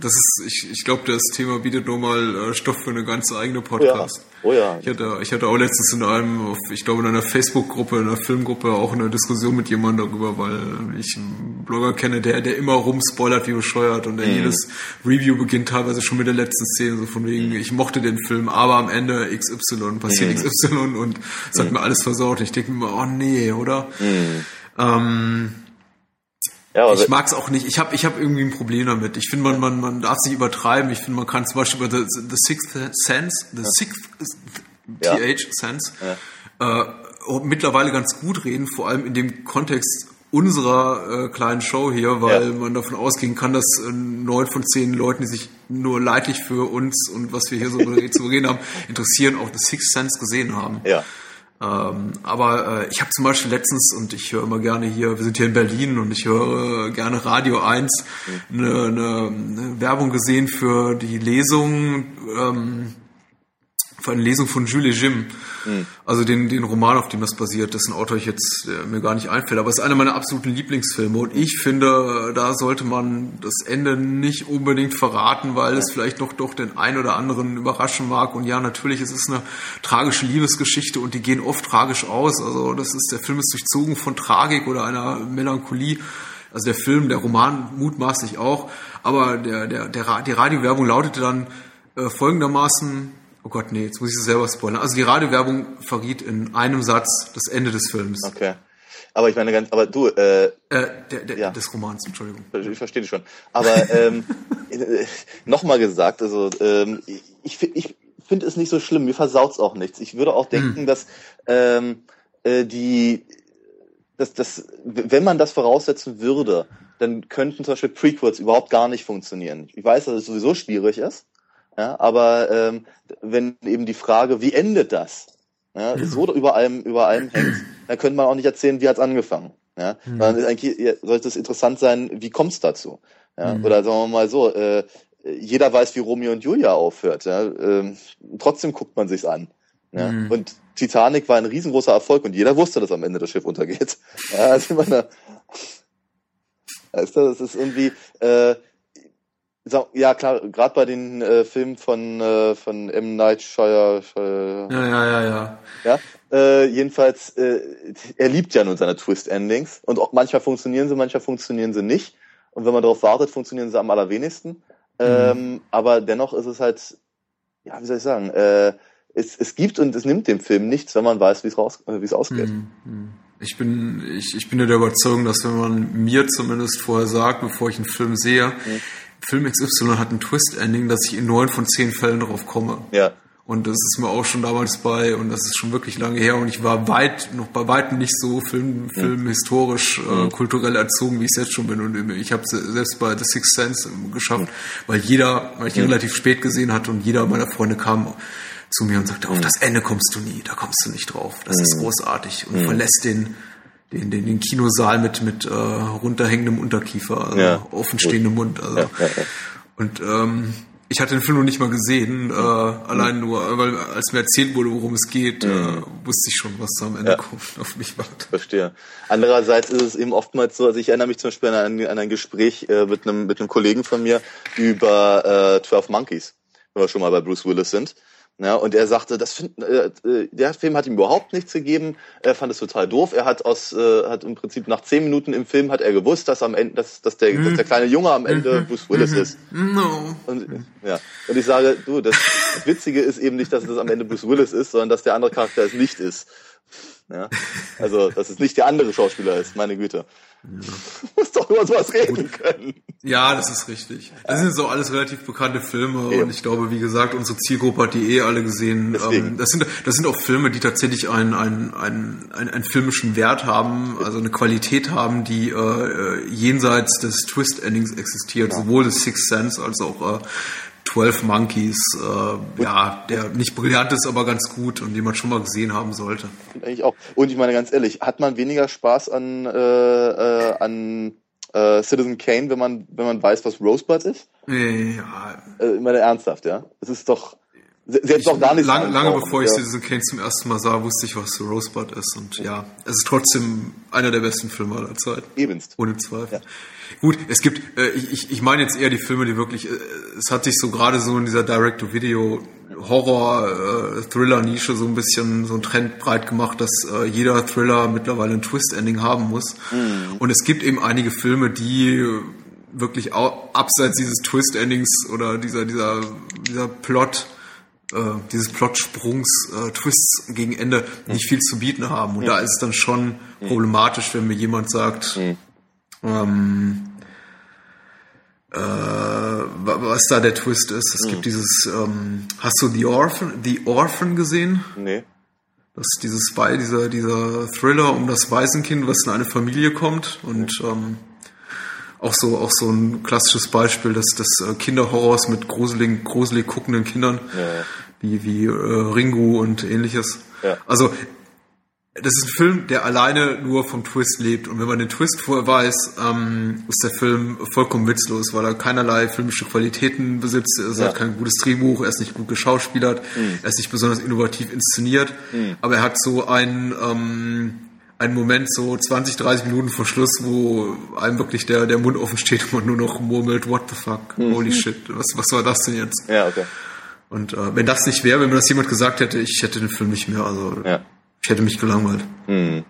das ist, ich, ich glaube, das Thema bietet nochmal äh, Stoff für eine ganz eigene Podcast. Ja. Oh ja. Ich hatte, ich hatte auch letztens in einem, ich glaube in einer Facebook-Gruppe, in einer Filmgruppe auch eine Diskussion mit jemandem darüber, weil ich einen Blogger kenne, der, der immer rumspoilert wie bescheuert und der mhm. jedes Review beginnt teilweise schon mit der letzten Szene, so von wegen, mhm. ich mochte den Film, aber am Ende XY, passiert mhm. XY und es hat mhm. mir alles versaut. Ich denke mir, oh nee, oder? Mhm. Ähm, ja, ich mag es auch nicht. Ich habe ich hab irgendwie ein Problem damit. Ich finde, man, man, man darf sich übertreiben. Ich finde, man kann zum Beispiel über The, the Sixth Sense, The ja. Sixth ja. TH Sense, äh, mittlerweile ganz gut reden, vor allem in dem Kontext unserer äh, kleinen Show hier, weil ja. man davon ausgehen kann, dass äh, neun von zehn Leuten, die sich nur leidlich für uns und was wir hier so zu reden haben, interessieren, auch The Sixth Sense gesehen haben. Ja. Ähm, aber äh, ich habe zum Beispiel letztens, und ich höre immer gerne hier, wir sind hier in Berlin und ich höre gerne Radio 1, eine, eine, Werbung gesehen für die Lesung ähm, für eine Lesung von Jules Jim. Mhm. Also den, den Roman, auf dem das basiert, dessen Autor ich jetzt äh, mir gar nicht einfällt. Aber es ist einer meiner absoluten Lieblingsfilme. Und ich finde, da sollte man das Ende nicht unbedingt verraten, weil es vielleicht noch doch den einen oder anderen überraschen mag. Und ja, natürlich, es ist eine tragische Liebesgeschichte und die gehen oft tragisch aus. Also das ist, der Film ist durchzogen von Tragik oder einer Melancholie. Also der Film, der Roman mutmaßlich auch. Aber der, der, der, die Radiowerbung lautete dann äh, folgendermaßen, Oh Gott, nee, jetzt muss ich es selber spoilern. Also die Radiowerbung verriet in einem Satz das Ende des Films. Okay. Aber ich meine ganz, aber du, äh, äh der, der, ja. des Romans, Entschuldigung. Ich verstehe dich schon. Aber ähm, äh, nochmal gesagt, also ähm, ich, ich finde es nicht so schlimm, mir versaut's auch nichts. Ich würde auch denken, hm. dass ähm, äh, die, dass das, wenn man das voraussetzen würde, dann könnten zum Beispiel Prequels überhaupt gar nicht funktionieren. Ich weiß, dass es sowieso schwierig ist. Ja, aber ähm, wenn eben die Frage, wie endet das, ja, so über allem, über allem hängt, dann könnte man auch nicht erzählen, wie hat's angefangen. Ja, mhm. sondern ist eigentlich sollte es interessant sein, wie kommt's dazu. Ja, mhm. Oder sagen wir mal so, äh, jeder weiß, wie Romeo und Julia aufhört. Ja, ähm, trotzdem guckt man sich's an. Ja, mhm. Und Titanic war ein riesengroßer Erfolg und jeder wusste, dass am Ende das Schiff untergeht. Ja, also meine, weißt du, das ist irgendwie, äh, ja, klar, gerade bei den äh, Filmen von, äh, von M. Night Shire. Shire ja, ja, ja, ja. Ja, äh, jedenfalls, äh, er liebt ja nun seine Twist-Endings. Und auch manchmal funktionieren sie, manchmal funktionieren sie nicht. Und wenn man darauf wartet, funktionieren sie am allerwenigsten. Mhm. Ähm, aber dennoch ist es halt, ja, wie soll ich sagen, äh, es, es gibt und es nimmt dem Film nichts, wenn man weiß, wie es raus, äh, wie es ausgeht. Mhm. mhm. Ich bin, ich, ich bin ja der Überzeugung, dass wenn man mir zumindest vorher sagt, bevor ich einen Film sehe, mhm Film XY hat ein Twist-Ending, dass ich in neun von zehn Fällen drauf komme. Ja. Und das ist mir auch schon damals bei, und das ist schon wirklich lange her, und ich war weit, noch bei weitem nicht so film, film historisch, äh, kulturell erzogen, wie ich es jetzt schon bin. Und ich habe selbst bei The Sixth Sense geschafft, weil jeder, weil ich ihn relativ spät gesehen hatte und jeder meiner Freunde kam zu mir und sagte, auf das Ende kommst du nie, da kommst du nicht drauf. Das ist großartig. Und verlässt den, den, den, den Kinosaal mit, mit äh, runterhängendem Unterkiefer, also ja. offenstehendem Mund. Also. Ja, ja, und ähm, Ich hatte den Film noch nicht mal gesehen, äh, allein nur, weil als mir erzählt wurde, worum es geht, äh, wusste ich schon, was da am Ende Ja. kommt, auf mich wartet. Verstehe. Andererseits ist es eben oftmals so, also ich erinnere mich zum Beispiel an ein, an ein Gespräch äh, mit einem mit einem Kollegen von mir über äh, 12 Monkeys, wenn wir schon mal bei Bruce Willis sind. Ja, und er sagte, das find, äh, äh, der Film hat ihm überhaupt nichts gegeben. Er fand es total doof. Er hat aus, äh, hat im Prinzip nach zehn Minuten im Film hat er gewusst, dass am Ende, dass, dass der, dass der kleine Junge am Ende Bruce Willis ist. No. Und, ja. und ich sage, du, das, das Witzige ist eben nicht, dass es am Ende Bruce Willis ist, sondern dass der andere Charakter es nicht ist. Ja? Also, dass es nicht der andere Schauspieler ist, meine Güte. Muss doch über sowas reden können. Ja, das ist richtig. Das sind so alles relativ bekannte Filme Eben. und ich glaube, wie gesagt, unsere Zielgruppe hat die eh alle gesehen. Deswegen. Ähm, das sind das sind auch Filme, die tatsächlich einen einen einen einen, einen filmischen Wert haben, also eine Qualität haben, die äh, äh, jenseits des Twist Endings existiert, sowohl des Sixth Sense als auch äh, 12 Monkeys, äh, ja, der nicht brillant ist, aber ganz gut und den man schon mal gesehen haben sollte. Eigentlich auch. Und ich meine ganz ehrlich, hat man weniger Spaß an, äh, äh, an äh, Citizen Kane, wenn man, wenn man weiß, was Rosebud ist? Ja, Äh, ich meine ernsthaft, ja. Es ist doch se- selbst noch gar nicht lange, lange bevor ich ja. Citizen Kane zum ersten Mal sah, wusste ich, was Rosebud ist. Und ja, es ist trotzdem einer der besten Filme aller Zeit. Ebenst. Ohne Zweifel. Ja. Gut, es gibt, äh, ich, ich- meine jetzt eher die Filme, die wirklich, äh, es hat sich so gerade so in dieser Direct-to-Video Horror, äh, so ein bisschen so ein Trend breit gemacht, dass äh, jeder Thriller mittlerweile ein Twist-Ending haben muss. Und es gibt eben einige Filme, die wirklich au- abseits dieses Twist-Endings oder dieser, dieser, dieser Plot, äh, dieses Plotsprungs, äh, Twists gegen Ende nicht viel zu bieten haben. Und da ist es dann schon problematisch, wenn mir jemand sagt, ähm, äh, wa- was da der Twist ist. Es gibt dieses, ähm, hast du The Orphan, The Orphan gesehen? Nee. Das ist dieses Spy, dieser, dieser Thriller um das Waisenkind, was in eine Familie kommt und ähm, auch so, auch so ein klassisches Beispiel des, des äh, Kinderhorrors mit gruselig, gruselig guckenden Kindern, Ja. wie, wie äh, Ringu und ähnliches. Ja. Also, das ist ein Film, der alleine nur vom Twist lebt. Und wenn man den Twist vorher weiß, ähm, ist der Film vollkommen witzlos, weil er keinerlei filmische Qualitäten besitzt. Er Ja. hat kein gutes Drehbuch, er ist nicht gut geschauspielert, er ist nicht besonders innovativ inszeniert. Aber er hat so einen, ähm, einen Moment, so 20, 30 Minuten vor Schluss, wo einem wirklich der, der Mund offen steht und man nur noch murmelt, what the fuck, holy shit, was, was war das denn jetzt? Ja, okay. Und äh, wenn das nicht wäre, wenn mir das jemand gesagt hätte, ich hätte den Film nicht mehr. Also Ja. Ich hätte mich gelangweilt. Hm.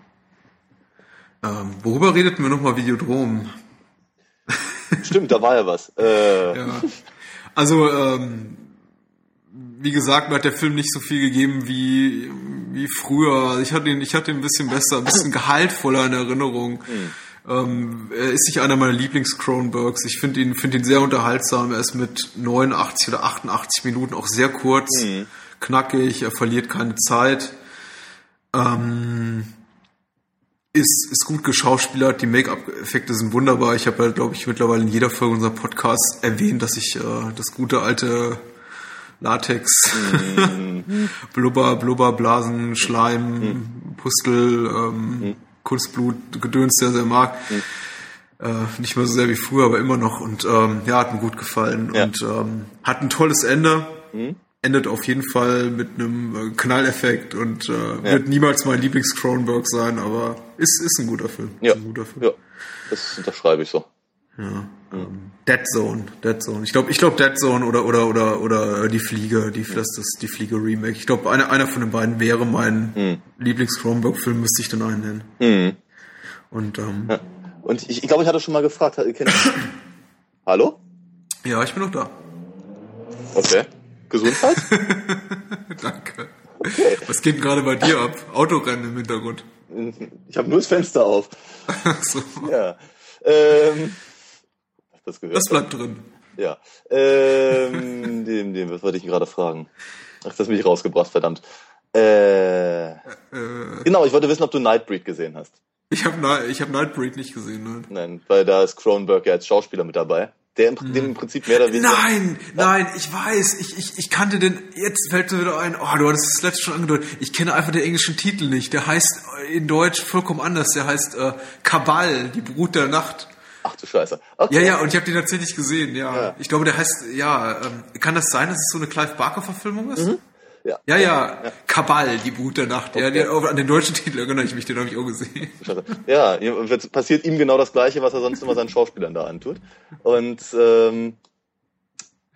Ähm, worüber redeten wir nochmal Videodrom? Stimmt, da war ja was. Äh, Ja. Also, ähm, wie gesagt, mir hat der Film nicht so viel gegeben wie, wie früher. Ich hatte ihn, ich hatte ihn ein bisschen besser, ein bisschen gehaltvoller in Erinnerung. Ähm, er ist nicht einer meiner Lieblings-Cronenbergs. Ich finde ihn, finde ihn sehr unterhaltsam. Er ist mit 89 oder 88 Minuten auch sehr kurz, knackig, er verliert keine Zeit. Ähm, ist, ist gut geschauspielert, die Make-up-Effekte sind wunderbar. Ich habe ja, glaube ich, mittlerweile in jeder Folge unserer Podcast erwähnt, dass ich äh, das gute alte Latex, Blubber, Blubberblasen, Schleim, Pustel, ähm, Kunstblut, Gedöns sehr, sehr mag. Äh, nicht mehr so sehr wie früher, aber immer noch. Und ähm, ja, hat mir gut gefallen. Ja. Und ähm, hat ein tolles Ende. Endet auf jeden Fall mit einem äh, Knalleffekt und äh, wird niemals mein Lieblings-Cronenberg sein, aber ist, ist ein guter Film. ja. Ist ein guter Film. ja. Das unterschreibe ich so. Ja, ähm, Dead Zone, Dead Zone. Ich glaube, ich glaube Dead Zone oder oder oder oder äh, die Fliege, die das ist die Fliege Remake. Ich glaube, einer einer von den beiden wäre mein Lieblings Cronenberg Film, müsste ich dann einen nennen. Mhm. Und ähm, Ja. Und ich, ich glaube, ich hatte schon mal gefragt, Hallo? ja, ich bin noch da. Okay. Gesundheit? Danke. Was geht gerade bei dir ab? Autorennen im Hintergrund. Ich habe nur das Fenster auf. So. Ja. Ähm, das gehört? Das bleibt drin. Ja. Ähm, dem, dem, was wollte ich gerade fragen? Ach, das hat mich rausgebracht, verdammt. Äh, Äh, genau, ich wollte wissen, ob du Nightbreed gesehen hast. ich habe ich hab Nightbreed nicht gesehen. Nein. Nein, weil da ist Cronenberg ja als Schauspieler mit dabei. Der im, dem im Prinzip mehr oder weniger. Nein, nein, ich weiß, ich, ich, ich kannte den, jetzt fällt mir wieder ein, oh, du hattest es letztes schon angedeutet, ich kenne einfach den englischen Titel nicht, der heißt in Deutsch vollkommen anders, der heißt äh, Kabal, die Brut der Nacht. Ach du Scheiße. Okay. Ja, ja, und ich habe den tatsächlich gesehen, ja. ja. Ich glaube, der heißt, ja, ähm, kann das sein, dass es so eine Clive Barker-Verfilmung ist? Mhm. Ja. Ja, ja, ja. Kabal, die Brut der Nacht. Okay. Ja, der, an den deutschen Titel erinnere ich mich, den habe ich auch gesehen. Ja, passiert ihm genau das Gleiche, was er sonst immer seinen Schauspielern da antut. Und ähm,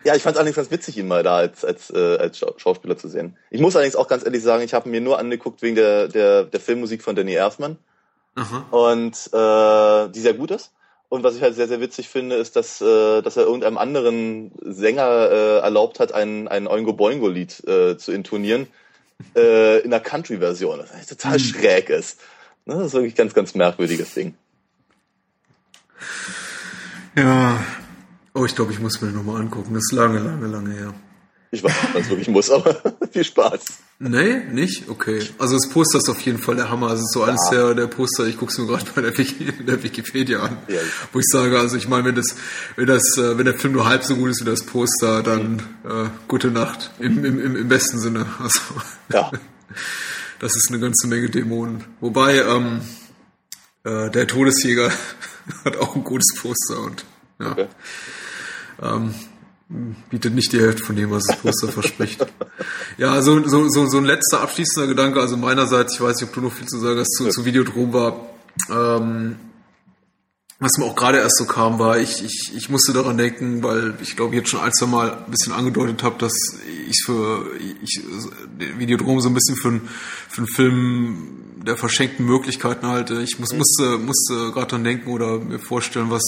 ja, ich fand es allerdings ganz witzig, ihn mal da als, als, äh, als Schauspieler zu sehen. Ich muss allerdings auch ganz ehrlich sagen, ich habe mir nur angeguckt wegen der, der, der Filmmusik von Danny Erfman. Aha. Und äh, die sehr gut ist. Und was ich halt sehr, sehr witzig finde, ist, dass, äh, dass er irgendeinem anderen Sänger äh, erlaubt hat, ein, ein Oingo Boingo-Lied äh, zu intonieren äh, in der Country-Version, was total hm. schräg ist. Ne, das ist wirklich ein ganz, ganz merkwürdiges Ding. Ja. Oh, ich glaube, ich muss mir nochmal angucken. Das ist lange, lange, lange her. Ich weiß nicht, was wirklich muss, aber viel Spaß. Nee, nicht? Okay. Also das Poster ist auf jeden Fall der Hammer. Also so ja. eines der, der Poster, ich gucke es mir gerade bei der, Wiki, der, Wikipedia an, ja. wo ich sage, also ich meine, wenn das, wenn das, äh, wenn der Film nur halb so gut ist wie das Poster, dann mhm. äh, gute Nacht. Im, im, im, im besten Sinne. Also ja. das ist eine ganze Menge Dämonen. Wobei, ähm, äh, der Todesjäger hat auch ein gutes Poster und ja. Okay. Ähm, bietet nicht die Hälfte von dem, was das Poster verspricht. Ja, so, so, so, so ein letzter abschließender Gedanke, also meinerseits, ich weiß nicht, ob du noch viel zu sagen hast, zu, zu Videodrom war, ähm, was mir auch gerade erst so kam, war, ich, ich, ich musste daran denken, weil ich glaube, ich jetzt schon ein, zwei Mal ein bisschen angedeutet habe, dass ich für ich Videodrom so ein bisschen für, für einen Film der verschenkten Möglichkeiten halte. Ich muss, musste, musste gerade dran denken oder mir vorstellen, was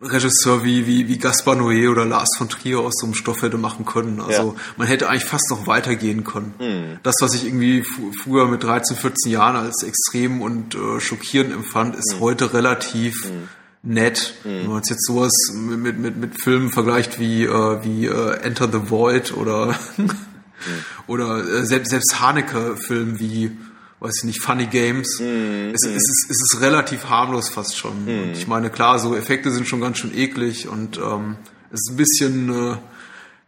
Regisseur wie, wie, wie Gaspar Noé oder Lars von Trier aus so einem Stoff hätte machen können. Also ja. man hätte eigentlich fast noch weitergehen können. Mhm. Das, was ich irgendwie früher mit 13, 14 Jahren als extrem und äh, schockierend empfand, ist mhm. heute relativ mhm. nett. Mhm. Wenn man jetzt sowas mit, mit, mit Filmen vergleicht wie, äh, wie äh, Enter the Void oder, mhm. oder äh, selbst, selbst Haneke-Film wie weiß ich nicht, Funny Games. Mm, es, mm. Es, ist, es ist relativ harmlos fast schon. Mm. ich meine, klar, so Effekte sind schon ganz schön eklig und ähm, es ist ein bisschen, äh,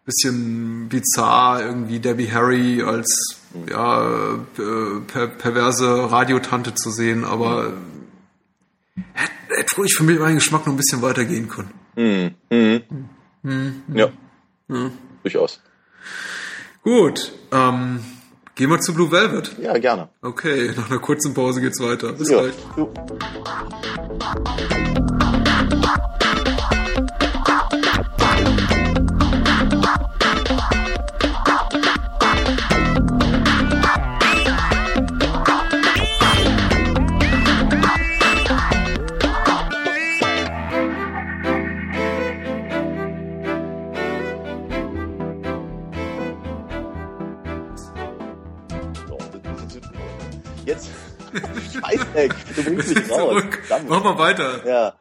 bisschen bizarr, irgendwie Debbie Harry als ja, äh, per, perverse Radiotante zu sehen, aber hätte, hätte ruhig für mich meinen Geschmack noch ein bisschen weitergehen können. Ja, durchaus. Gut, ähm, Gehen wir zu Blue Velvet. Ja, gerne. Okay, nach einer kurzen Pause geht's weiter. Bis ja. gleich. Jo. Scheißeck, du bringst mich raus. Mach mal weiter. Ja.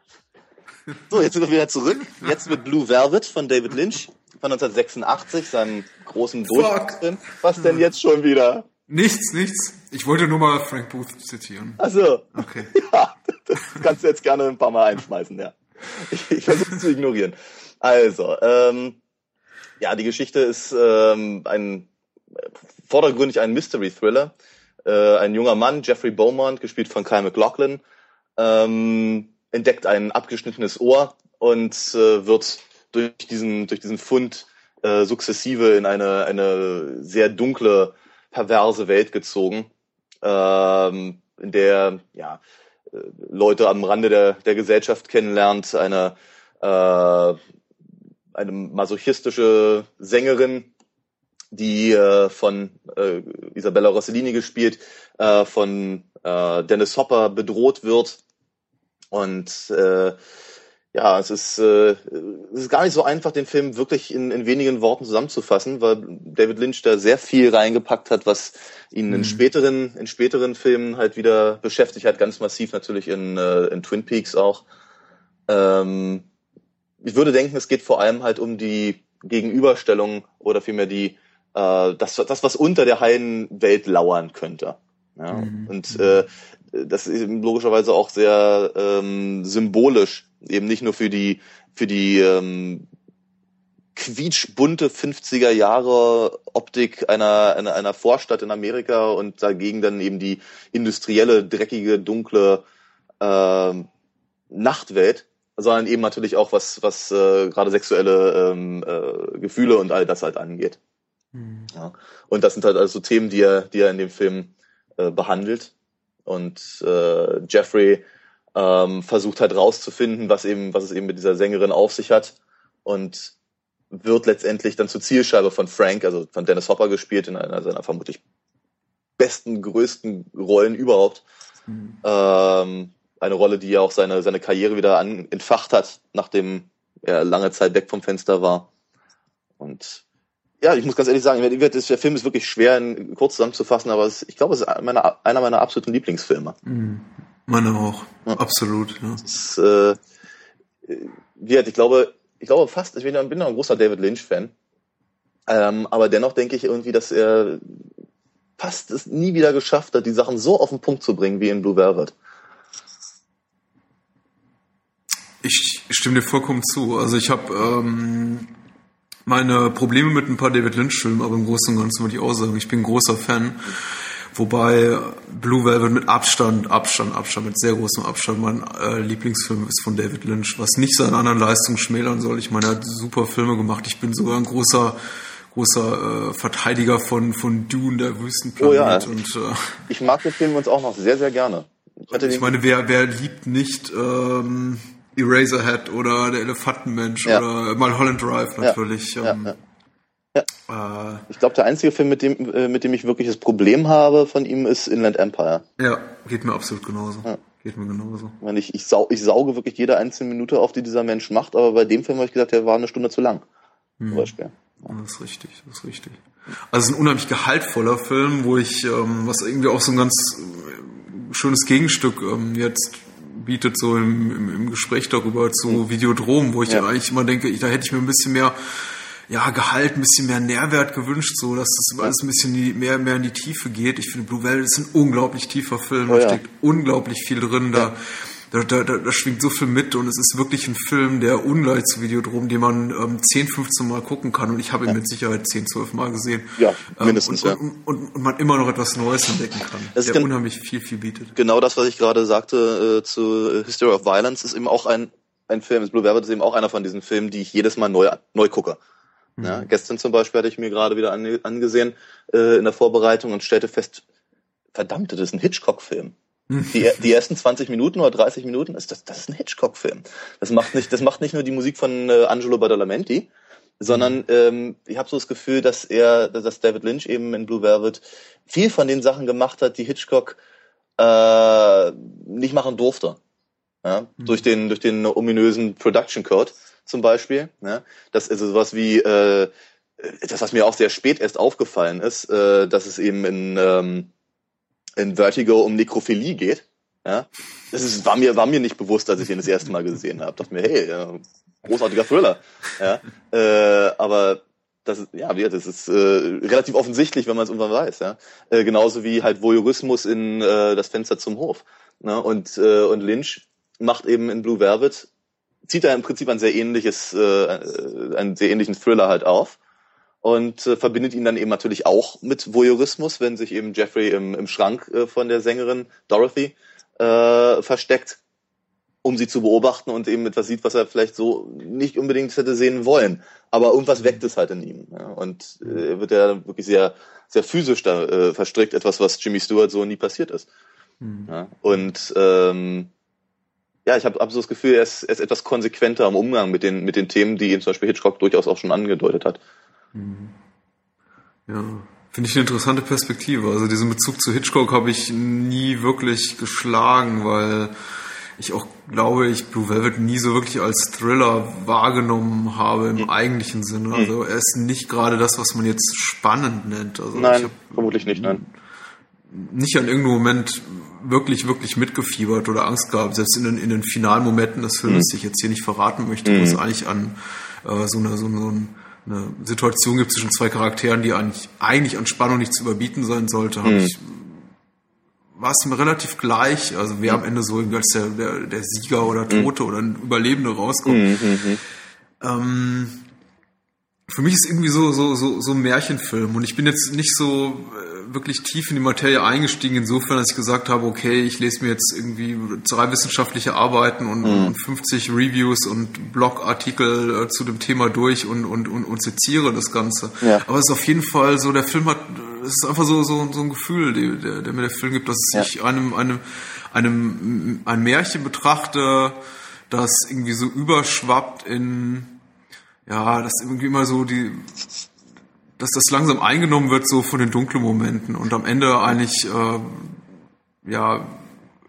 So, jetzt sind wir wieder zurück. Jetzt mit Blue Velvet von David Lynch von 1986, seinem großen Durchbruchsfilm. Was denn jetzt schon wieder? Nichts, nichts. Ich wollte nur mal Frank Booth zitieren. Ach so. Okay. Ja, das kannst du jetzt gerne ein paar Mal einschmeißen, ja. Ich, ich versuche es zu ignorieren. Also, ähm, ja, die Geschichte ist ähm, ein vordergründig ein Mystery-Thriller äh, ein junger Mann, Jeffrey Beaumont, gespielt von Kyle McLaughlin, ähm, entdeckt ein abgeschnittenes Ohr und äh, wird durch diesen, durch diesen Fund äh, sukzessive in eine, eine sehr dunkle, perverse Welt gezogen, ähm, in der ja, äh, Leute am Rande der, der Gesellschaft kennenlernt, eine, äh, eine masochistische Sängerin, die äh, von äh, Isabella Rossellini gespielt, äh, von äh, Dennis Hopper bedroht wird. Und äh, ja, es ist, äh, es ist gar nicht so einfach, den Film wirklich in, in wenigen Worten zusammenzufassen, weil David Lynch da sehr viel reingepackt hat, was ihn mhm. in späteren, in späteren Filmen halt wieder beschäftigt hat, ganz massiv natürlich in, äh, in Twin Peaks auch. Ähm, ich würde denken, es geht vor allem halt um die Gegenüberstellung oder vielmehr die äh, das, das, was unter der heilen Welt lauern könnte. Ja? Mhm. Und äh, das ist eben logischerweise auch sehr ähm, symbolisch, eben nicht nur für die für die ähm, quietschbunte 50er Jahre Optik einer, einer, einer Vorstadt in Amerika und dagegen dann eben die industrielle, dreckige, dunkle äh, Nachtwelt, sondern eben natürlich auch was, was äh, gerade sexuelle ähm, äh, Gefühle und all das halt angeht. Mhm. Ja. Und das sind halt also Themen, die er, die er in dem Film äh, behandelt. Und äh, Jeffrey ähm, versucht halt rauszufinden, was eben, was es eben mit dieser Sängerin auf sich hat. Und wird letztendlich dann zur Zielscheibe von Frank, also von Dennis Hopper gespielt, in einer seiner vermutlich besten, größten Rollen überhaupt. Mhm. Ähm, eine Rolle, die ja auch seine, seine Karriere wieder an, entfacht hat, nachdem er lange Zeit weg vom Fenster war. Und ja, ich muss ganz ehrlich sagen, der Film ist wirklich schwer in, kurz zusammenzufassen, aber es, ich glaube, es ist meine, einer meiner absoluten Lieblingsfilme. Mhm. Meine auch, ja. absolut. Ja. Ist, äh, ich glaube, ich glaube fast, ich bin, bin ein großer David Lynch-Fan, ähm, aber dennoch denke ich irgendwie, dass er fast es nie wieder geschafft hat, die Sachen so auf den Punkt zu bringen wie in Blue Velvet. Ich stimme dir vollkommen zu. Also ich habe ähm, meine Probleme mit ein paar David Lynch-Filmen, aber im Großen und Ganzen würde ich auch sagen, ich bin ein großer Fan. Wobei Blue Velvet mit Abstand, Abstand, Abstand, mit sehr großem Abstand mein äh, Lieblingsfilm ist von David Lynch, was nicht seine anderen Leistungen schmälern soll. Ich meine, er hat super Filme gemacht. Ich bin sogar ein großer großer äh, Verteidiger von von Dune, der Wüstenplanet. Oh ja. und, äh, ich mag den Film uns auch noch sehr, sehr gerne. Ich, ich meine, wer, wer liebt nicht ähm, Eraserhead oder der Elefantenmensch ja. oder Holland Drive natürlich. Ja. Ähm, ja. Äh, ich glaube, der einzige Film, mit dem, äh, mit dem ich wirklich das Problem habe von ihm, ist Inland Empire. Ja, geht mir absolut genauso. Geht mir genauso. Ich, ich, sau, ich sauge wirklich jede einzelne Minute auf, die dieser Mensch macht, aber bei dem Film habe ich gesagt, der war eine Stunde zu lang. Hm. Zum Beispiel. Das ist richtig, das ist richtig. Also ein unheimlich gehaltvoller Film, wo ich, ähm, was irgendwie auch so ein ganz äh, schönes Gegenstück ähm, jetzt bietet, so im, im, im Gespräch darüber zu mhm. Videodrom, wo ich ja. eigentlich immer denke, ich, da hätte ich mir ein bisschen mehr ja, Gehalt, ein bisschen mehr Nährwert gewünscht, so dass das alles ein bisschen die, mehr, mehr in die Tiefe geht. Ich finde Blue Velvet ist ein unglaublich tiefer Film, oh, da ja. steckt unglaublich viel drin. Da da, da, da, schwingt so viel mit und es ist wirklich ein Film, der ungleich zu Videodrom, den man ähm, 10, 15 Mal gucken kann und ich habe ihn ja. mit Sicherheit 10, 12 Mal gesehen. Ja, ähm, mindestens, ähm, und, ja. Und, und, und, man immer noch etwas Neues entdecken kann, das der unheimlich viel, viel bietet. Genau das, was ich gerade sagte äh, zu History of Violence, ist eben auch ein, ein Film, Blue Velvet ist eben auch einer von diesen Filmen, die ich jedes Mal neu, neu gucke. Mhm. Ja, gestern zum Beispiel hatte ich mir gerade wieder an, angesehen äh, in der Vorbereitung und stellte fest, verdammt, das ist ein Hitchcock-Film. Die, die ersten 20 Minuten oder 30 Minuten, ist das, das ist ein Hitchcock-Film. Das macht nicht, das macht nicht nur die Musik von äh, Angelo Badalamenti, sondern ähm, ich habe so das Gefühl, dass er, dass David Lynch eben in Blue Velvet viel von den Sachen gemacht hat, die Hitchcock äh, nicht machen durfte. Ja? Mhm. Durch den durch den ominösen Production Code zum Beispiel. Ja? Das ist sowas wie äh, das, was mir auch sehr spät erst aufgefallen ist, äh, dass es eben in ähm, in Vertigo um Nekrophilie geht. Ja, das ist, war mir war mir nicht bewusst, als ich ihn das erste Mal gesehen habe. Dachte mir, hey, ja, großartiger Thriller. Ja, äh, aber das ist, ja, das ist äh, relativ offensichtlich, wenn man es irgendwann weiß. Ja, äh, genauso wie halt Voyeurismus in äh, das Fenster zum Hof. Ne? Und äh, und Lynch macht eben in Blue Velvet zieht er im Prinzip ein sehr ähnliches, äh, einen sehr ähnlichen Thriller halt auf und äh, verbindet ihn dann eben natürlich auch mit Voyeurismus, wenn sich eben Jeffrey im, im Schrank äh, von der Sängerin Dorothy äh, versteckt, um sie zu beobachten und eben etwas sieht, was er vielleicht so nicht unbedingt hätte sehen wollen. Aber irgendwas weckt es halt in ihm. Ja? Und äh, wird er wirklich sehr, sehr physisch da äh, verstrickt, etwas, was Jimmy Stewart so nie passiert ist. Mhm. Ja? Und ähm, ja, ich habe hab so das Gefühl, er ist, er ist etwas konsequenter im Umgang mit den, mit den Themen, die ihn zum Beispiel Hitchcock durchaus auch schon angedeutet hat. Mhm. Ja, finde ich eine interessante Perspektive. Also diesen Bezug zu Hitchcock habe ich nie wirklich geschlagen, weil ich auch glaube, ich Blue Velvet nie so wirklich als Thriller wahrgenommen habe im mhm. eigentlichen Sinne. Also er ist nicht gerade das, was man jetzt spannend nennt. Also nein, vermutlich nicht, nein. Nicht an irgendeinem Moment wirklich, wirklich mitgefiebert oder Angst gehabt, selbst in den, in den finalen Momenten des Films, mhm. die ich jetzt hier nicht verraten möchte, mhm. eigentlich an äh, so, eine, so, eine, so ein eine Situation gibt zwischen zwei Charakteren, die eigentlich, eigentlich an Spannung nicht zu überbieten sein sollte, mhm. ich war es mir relativ gleich, also wer mhm. am Ende so als der, der, der Sieger oder mhm. Tote mhm. oder ein Überlebende rauskommt. Mhm. Ähm, für mich ist irgendwie so so so so ein Märchenfilm und ich bin jetzt nicht so wirklich tief in die Materie eingestiegen, insofern, dass ich gesagt habe, okay, ich lese mir jetzt irgendwie drei wissenschaftliche Arbeiten und, mhm. und 50 Reviews und Blogartikel äh, zu dem Thema durch und, und, und, und seziere das Ganze. Ja. Aber es ist auf jeden Fall so, der Film hat, es ist einfach so, so, so ein Gefühl, der, der mir der Film gibt, dass ja. ich einem, einem, einem, ein Märchen betrachte, das irgendwie so überschwappt in, ja, das irgendwie immer so die, dass das langsam eingenommen wird so von den dunklen Momenten und am Ende eigentlich äh, ja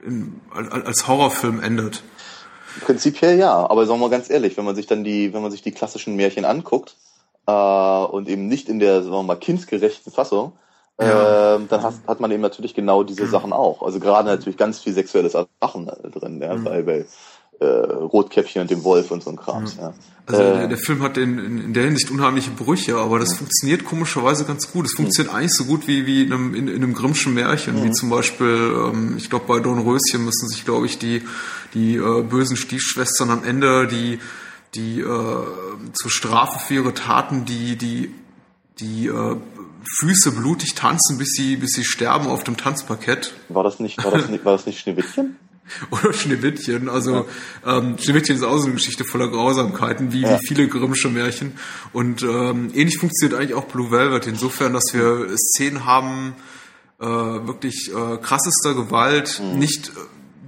in, als Horrorfilm endet. Prinzipiell ja, aber sagen wir mal ganz ehrlich, wenn man sich dann die, wenn man sich die klassischen Märchen anguckt äh, und eben nicht in der, sagen wir mal, kindgerechten Fassung, ja. äh, dann hat, hat man eben natürlich genau diese Sachen auch. Also gerade natürlich ganz viel sexuelles Sachen drin, ja, mhm. bei, bei äh, Rotkäppchen und dem Wolf und so ein Kram. Ja. Also äh, der, der, Film hat in, in, in, der Hinsicht unheimliche Brüche, aber das ja. funktioniert komischerweise ganz gut. Es funktioniert mhm. eigentlich so gut wie, wie in, einem, in, in einem Grimmschen Märchen, mhm. wie zum Beispiel, ähm, ich glaube bei Dornröschen müssen sich, glaube ich, die, die äh, bösen Stiefschwestern am Ende die die äh, zur Strafe für ihre Taten die die die äh, Füße blutig tanzen, bis sie bis sie sterben auf dem Tanzparkett. War das nicht war das nicht war das nicht Schneewittchen? Oder Schneewittchen. Also ja. ähm, Schneewittchen ist auch so eine Geschichte voller Grausamkeiten, wie, ja. wie viele Grimmsche Märchen. Und ähm, ähnlich funktioniert eigentlich auch Blue Velvet, insofern, dass wir Szenen haben, äh, wirklich äh, krassester Gewalt, mhm. nicht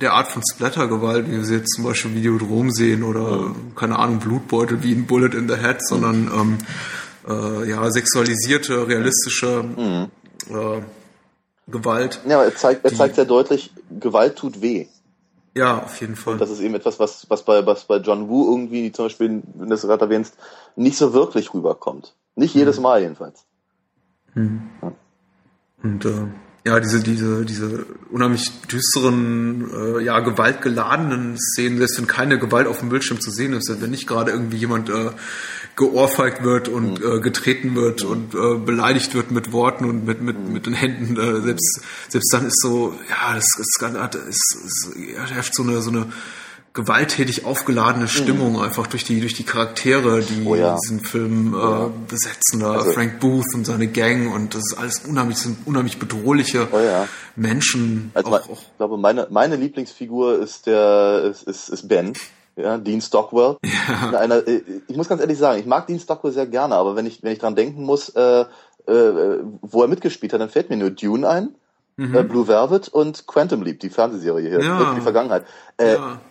der Art von Splattergewalt, wie wir sie jetzt zum Beispiel Videodrom sehen oder, mhm. keine Ahnung, Blutbeutel wie ein Bullet in the Head, sondern mhm. ähm, äh, ja, sexualisierte, realistische mhm. äh, Gewalt. Ja, er zeigt, er zeigt sehr deutlich, Gewalt tut weh. Ja, auf jeden Fall. Und das ist eben etwas, was, was, bei, was bei John Woo irgendwie zum Beispiel, wenn du es gerade erwähnst, nicht so wirklich rüberkommt. Nicht jedes mhm. Mal jedenfalls. Mhm. Ja. Und äh, ja, diese, diese, diese unheimlich düsteren, äh, ja, gewaltgeladenen Szenen, selbst wenn keine Gewalt auf dem Bildschirm zu sehen ist, wenn nicht gerade irgendwie jemand äh, geohrfeigt wird und mhm. äh, getreten wird und äh, beleidigt wird mit Worten und mit, mit, mhm. mit den Händen, äh, selbst, selbst dann ist so, ja, das, das, ist, ist, ist, herrscht so eine, so eine gewalttätig aufgeladene Stimmung mhm. einfach durch die durch die Charaktere, die oh ja. diesen Film äh, besetzen. Da also, Frank Booth und seine Gang und das ist alles unheimlich sind unheimlich bedrohliche oh ja. Menschen. Also auch, auch, ich glaube meine meine Lieblingsfigur ist der ist, ist, ist Ben. Ja, Dean Stockwell. Ja. Einer, äh, ich muss ganz ehrlich sagen, ich mag Dean Stockwell sehr gerne, aber wenn ich wenn ich dran denken muss, äh, äh, wo er mitgespielt hat, dann fällt mir nur Dune ein. Mhm. Äh, Blue Velvet und Quantum Leap, die Fernsehserie hier, ja. die Vergangenheit. Äh, ja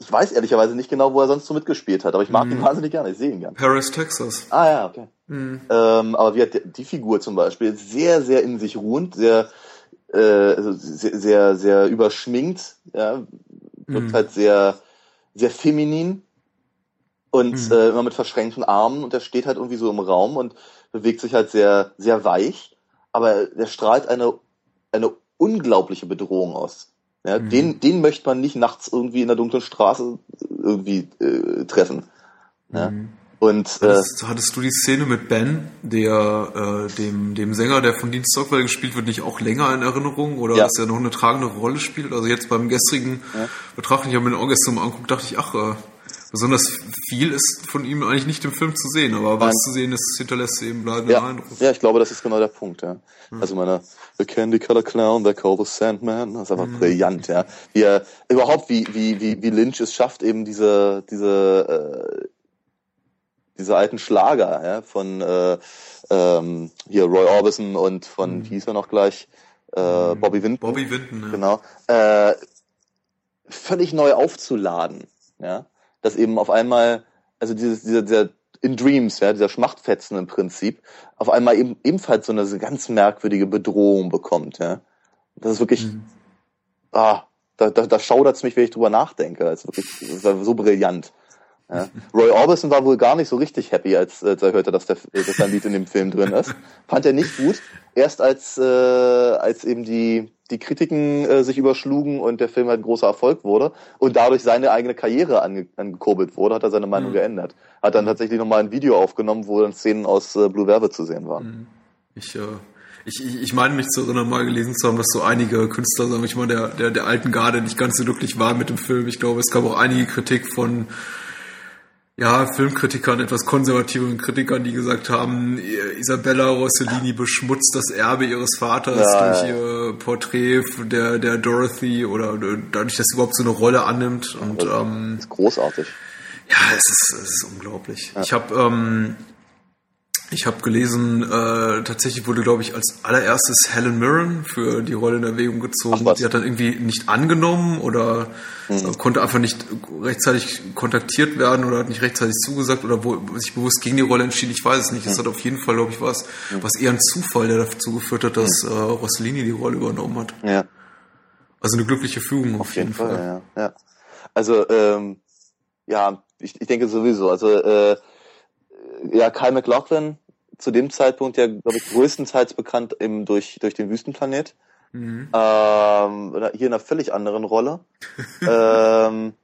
ich weiß ehrlicherweise nicht genau, wo er sonst so mitgespielt hat, aber ich mag mhm. ihn wahnsinnig gerne, ich sehe ihn gerne. Paris, Texas. Ah ja, okay. Mhm. Ähm, aber wie hat die, Figur zum Beispiel sehr, sehr in sich ruhend, sehr, äh, also sehr, sehr, sehr überschminkt, ja, wirkt mhm. halt sehr, sehr feminin und mhm. äh, immer mit verschränkten Armen und er steht halt irgendwie so im Raum und bewegt sich halt sehr, sehr weich, aber er strahlt eine, eine unglaubliche Bedrohung aus. Ja, mhm. den, den möchte man nicht nachts irgendwie in der dunklen Straße irgendwie äh, treffen. Ja. Mhm. Und hattest, äh, hattest du die Szene mit Ben, der äh, dem dem Sänger, der von Dean Stockwell gespielt wird, nicht auch länger in Erinnerung oder ja. dass er noch eine tragende Rolle spielt? Also jetzt beim gestrigen ja. Betrachten, ich habe mir den auch gestern angeguckt, dachte ich, ach, äh, besonders viel ist von ihm eigentlich nicht im Film zu sehen, aber was Nein. zu sehen ist, hinterlässt eben bleibenden ja. Eindruck. Ja, ich glaube, das ist genau der Punkt, ja. Hm. Also meine The Candy Color Clown, they call the Sandman, das ist einfach hm. brillant, ja. Wie er, überhaupt wie, wie, wie, wie Lynch es schafft, eben diese, diese, äh, diese alten Schlager, ja, von äh, ähm, hier Roy Orbison und von, hm. wie hieß er noch gleich, äh, hm. Bobby Winton. Bobby Winton, ja. Genau. Äh, völlig neu aufzuladen, ja dass eben auf einmal, also dieses, dieser, dieser in Dreams, ja, dieser Schmachtfetzen im Prinzip, auf einmal eben ebenfalls so eine ganz merkwürdige Bedrohung bekommt, ja. Das ist wirklich, mhm. ah, da, da, da schaudert's mich, wenn ich drüber nachdenke. Das ist wirklich, das war so brillant. Ja. Roy Orbison war wohl gar nicht so richtig happy, als, als er hörte, dass, der, dass sein Lied in dem Film drin ist. Fand er nicht gut. Erst als, äh, als eben die, die Kritiken äh, sich überschlugen und der Film halt ein großer Erfolg wurde und dadurch seine eigene Karriere ange angekurbelt wurde, hat er seine Meinung mhm. geändert. Hat dann tatsächlich nochmal ein Video aufgenommen, wo dann Szenen aus äh, Blue Velvet zu sehen waren. Mhm. Ich, äh, ich, ich meine mich zu erinnern, mal gelesen zu haben, dass so einige Künstler, sagen wir mal, der, der, der alten Garde nicht ganz so glücklich waren mit dem Film. Ich glaube, es gab auch einige Kritik von ja, Filmkritikern, etwas konservativeren Kritikern, die gesagt haben, Isabella Rossellini beschmutzt das Erbe ihres Vaters ja, durch ihr Porträt der, der Dorothy oder dadurch, dass sie überhaupt so eine Rolle annimmt. Und, ähm, das ist großartig. Ja, es ist, es ist unglaublich. Ja. Ich habe ähm, ich habe gelesen, äh, tatsächlich wurde, glaube ich, als allererstes Helen Mirren für die Rolle in Erwägung gezogen. Die hat dann irgendwie nicht angenommen oder mhm. konnte einfach nicht rechtzeitig kontaktiert werden oder hat nicht rechtzeitig zugesagt oder wo, sich bewusst gegen die Rolle entschieden. Ich weiß es nicht. Es mhm. hat auf jeden Fall, glaube ich, was, mhm. was eher ein Zufall, der dazu geführt hat, dass mhm. äh, Rossellini die Rolle übernommen hat. Ja. Also eine glückliche Fügung auf, auf jeden, jeden Fall. Fall. Ja, ja. Also ähm, ja, ich, ich denke sowieso. Also äh, ja, Kyle McLaughlin, zu dem Zeitpunkt ja, glaube ich, größtenteils bekannt eben durch, durch den Wüstenplanet. Mhm. Ähm, hier in einer völlig anderen Rolle. ähm,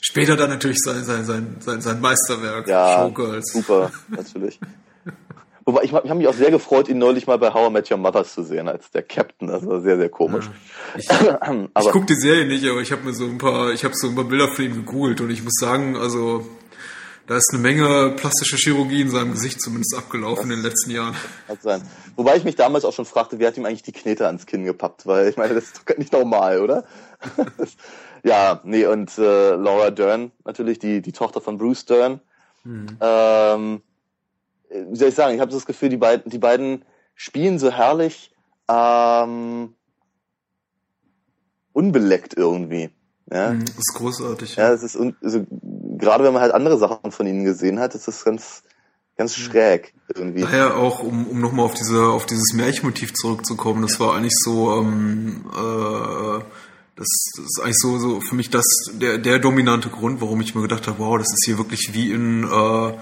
Später dann natürlich sein, sein, sein, sein, sein Meisterwerk, ja, Showgirls. Super, natürlich. Wobei, ich, ich habe mich auch sehr gefreut, ihn neulich mal bei How I Met Your Mother zu sehen, als der Captain. Das war sehr, sehr komisch. Ja. Ich, ich gucke die Serie nicht, aber ich habe mir so ein paar, ich habe so ein paar Bilder von ihm gegoogelt und ich muss sagen, also da ist eine Menge plastische Chirurgie in seinem Gesicht zumindest abgelaufen das in den letzten Jahren. Kann sein. Wobei ich mich damals auch schon fragte, wer hat ihm eigentlich die Knete ans Kinn gepappt? Weil ich meine, das ist doch nicht normal, oder? ja, nee, und äh, Laura Dern, natürlich die, die Tochter von Bruce Dern. Hm. Ähm, wie soll ich sagen, ich habe das Gefühl, die beiden, die beiden spielen so herrlich ähm, unbeleckt irgendwie. Ja? Mhm, das ist großartig. Ja, es ist also, gerade wenn man halt andere Sachen von ihnen gesehen hat, ist das ganz ganz mhm. schräg irgendwie. Daher auch, um, um nochmal auf diese auf dieses Märchenmotiv zurückzukommen, das war eigentlich so ähm, äh, das, das ist eigentlich so, so für mich das der der dominante Grund, warum ich mir gedacht habe, wow, das ist hier wirklich wie in äh,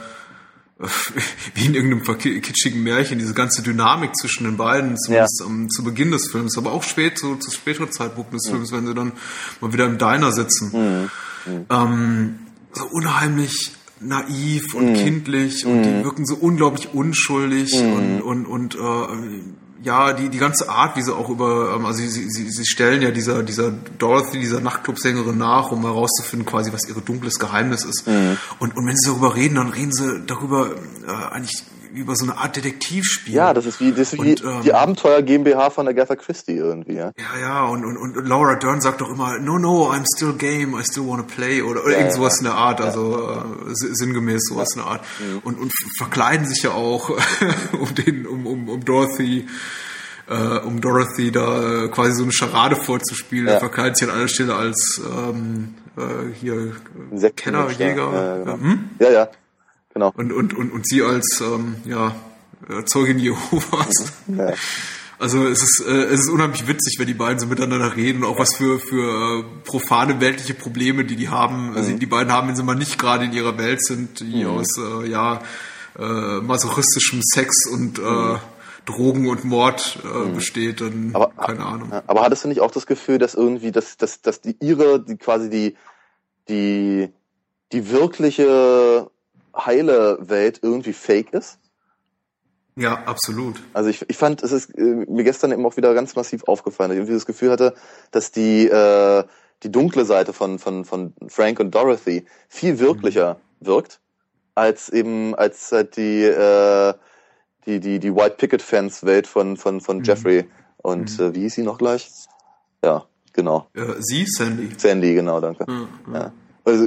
wie in irgendeinem kitschigen Märchen, diese ganze Dynamik zwischen den beiden, zumindest ja. um, zu Beginn des Films, aber auch spät, so, zu späteren Zeitpunkten des mhm. Films, wenn sie dann mal wieder im Diner sitzen. Mhm. Mhm. Ähm, so unheimlich naiv und mhm. kindlich und die mhm. wirken so unglaublich unschuldig mhm. und, und, und äh, ja, die, die ganze Art, wie sie auch über, ähm, also sie, sie, sie stellen ja dieser, dieser Dorothy, dieser Nachtclubsängerin nach, um herauszufinden quasi, was ihr dunkles Geheimnis ist. Mhm. Und, und wenn sie darüber reden, dann reden sie darüber äh, eigentlich über so eine Art Detektivspiel. Ja, das ist wie, das ist und, wie ähm, die Abenteuer GmbH von Agatha Christie irgendwie, ja. Ja, ja, und, und, und Laura Dern sagt doch immer, no, no, I'm still game, I still wanna play oder, oder ja, irgend sowas ja. in der Art, also äh, sinngemäß sowas in der Art. Und, und verkleiden sich ja auch um den, um, um, um Dorothy äh, um Dorothy da äh, quasi so eine Scharade vorzuspielen. Ja. Er verkleidet sich an einer Stelle als ähm, äh, hier Kennerjäger. Ja, genau. hm? ja, ja, genau. Und, und, und, und sie als ähm, ja, äh, Zeugin Jehovas. Ja. Also es ist, äh, es ist unheimlich witzig, wenn die beiden so miteinander reden, auch was für, für äh, profane weltliche Probleme, die die haben. Mhm. Also die beiden haben, wenn sie mal nicht gerade in ihrer Welt sind, die mhm. aus äh, ja, äh, masochistischem Sex und äh, mhm. Drogen und Mord äh, mhm. besteht, dann aber, keine Ahnung. Aber hattest du nicht auch das Gefühl, dass irgendwie, dass, dass, dass die ihre, die quasi die, die, die wirkliche heile Welt irgendwie fake ist? Ja, absolut. Also ich, ich fand, es ist äh, mir gestern eben auch wieder ganz massiv aufgefallen, dass ich irgendwie das Gefühl hatte, dass die, äh, die dunkle Seite von, von, von Frank und Dorothy viel wirklicher mhm. wirkt, als eben, als halt die, äh, die, die, die White Picket Fans Welt von, von, von mhm. Jeffrey. Und mhm. äh, wie hieß sie noch gleich? Ja, genau. Äh, sie, Sandy. Sandy, genau, danke. Ja. Also,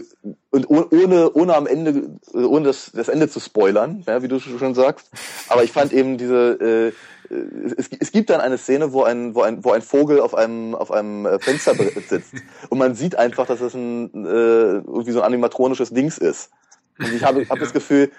und ohne, ohne am Ende, ohne das, das Ende zu spoilern, ja, wie du schon sagst. Aber ich fand eben diese, äh, es, es gibt dann eine Szene, wo ein, wo ein, wo ein Vogel auf einem, auf einem äh, Fensterbrett sitzt. Und man sieht einfach, dass es ein, äh, irgendwie so ein animatronisches Dings ist. Und ich habe, habe das Gefühl,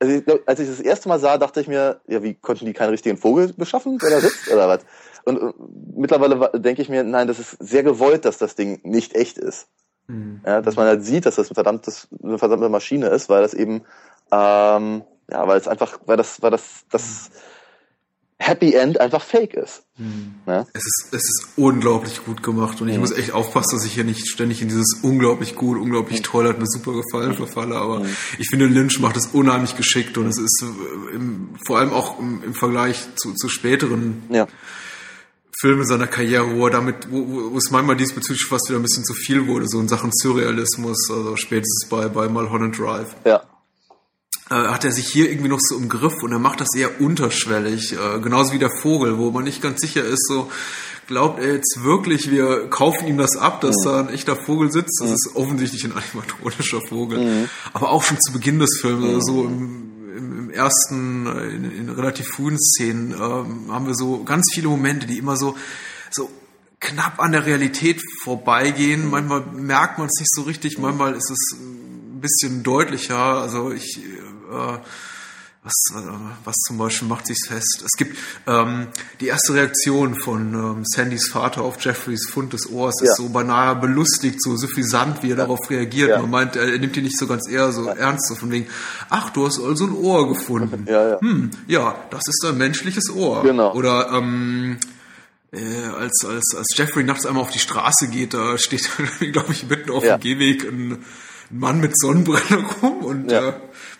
also ich glaub, als ich das erste Mal sah, dachte ich mir, ja, wie konnten die keinen richtigen Vogel beschaffen, der da sitzt oder was? Und, und mittlerweile denke ich mir, nein, das ist sehr gewollt, dass das Ding nicht echt ist. Mhm. Ja, dass man halt sieht, dass das ein verdammtes, eine verdammte Maschine ist, weil das eben, ähm, ja, weil es einfach, weil das, weil das, das Happy End einfach fake ist. Mhm. Ja? Es ist, es ist unglaublich gut gemacht und ich mhm. muss echt aufpassen, dass ich hier nicht ständig in dieses unglaublich gut, unglaublich mhm. toll, hat mir super gefallen mhm. verfalle, aber mhm. ich finde Lynch macht es unheimlich geschickt und es ist im, vor allem auch im, im Vergleich zu, zu späteren ja Filme seiner Karriere, wo er damit, wo, wo es manchmal diesbezüglich fast wieder ein bisschen zu viel wurde, so in Sachen Surrealismus, also spätestens bei, bei Mulholland Drive. Ja. Äh, hat er sich hier irgendwie noch so im Griff und er macht das eher unterschwellig, äh, genauso wie der Vogel, wo man nicht ganz sicher ist, so, glaubt er jetzt wirklich, wir kaufen ihm das ab, dass mhm. da ein echter Vogel sitzt? Das mhm. ist offensichtlich ein animatronischer Vogel. Mhm. Aber auch schon zu Beginn des Films, mhm. so im, im, im ersten, in, in, relativ frühen Szenen, ähm, haben wir so ganz viele Momente, die immer so, so knapp an der Realität vorbeigehen. Mhm. Manchmal merkt man es nicht so richtig, manchmal ist es ein bisschen deutlicher. Also ich, äh, was, was zum Beispiel macht sich's fest? Es gibt ähm, die erste Reaktion von ähm, Sandys Vater auf Jeffreys Fund des Ohrs ja. ist so beinahe belustigt, so suffisant, wie er ja. darauf reagiert. Ja. Man meint, er, nimmt ihn nicht so ganz eher so ernst, so von wegen, ach, du hast also ein Ohr gefunden. Ja, ja. Hm, ja, das ist ein menschliches Ohr. Genau. Oder ähm, äh, als, als, als Jeffrey nachts einmal auf die Straße geht, da steht, glaube ich, mitten auf dem Gehweg ein Mann mit Sonnenbrille rum und ja. äh,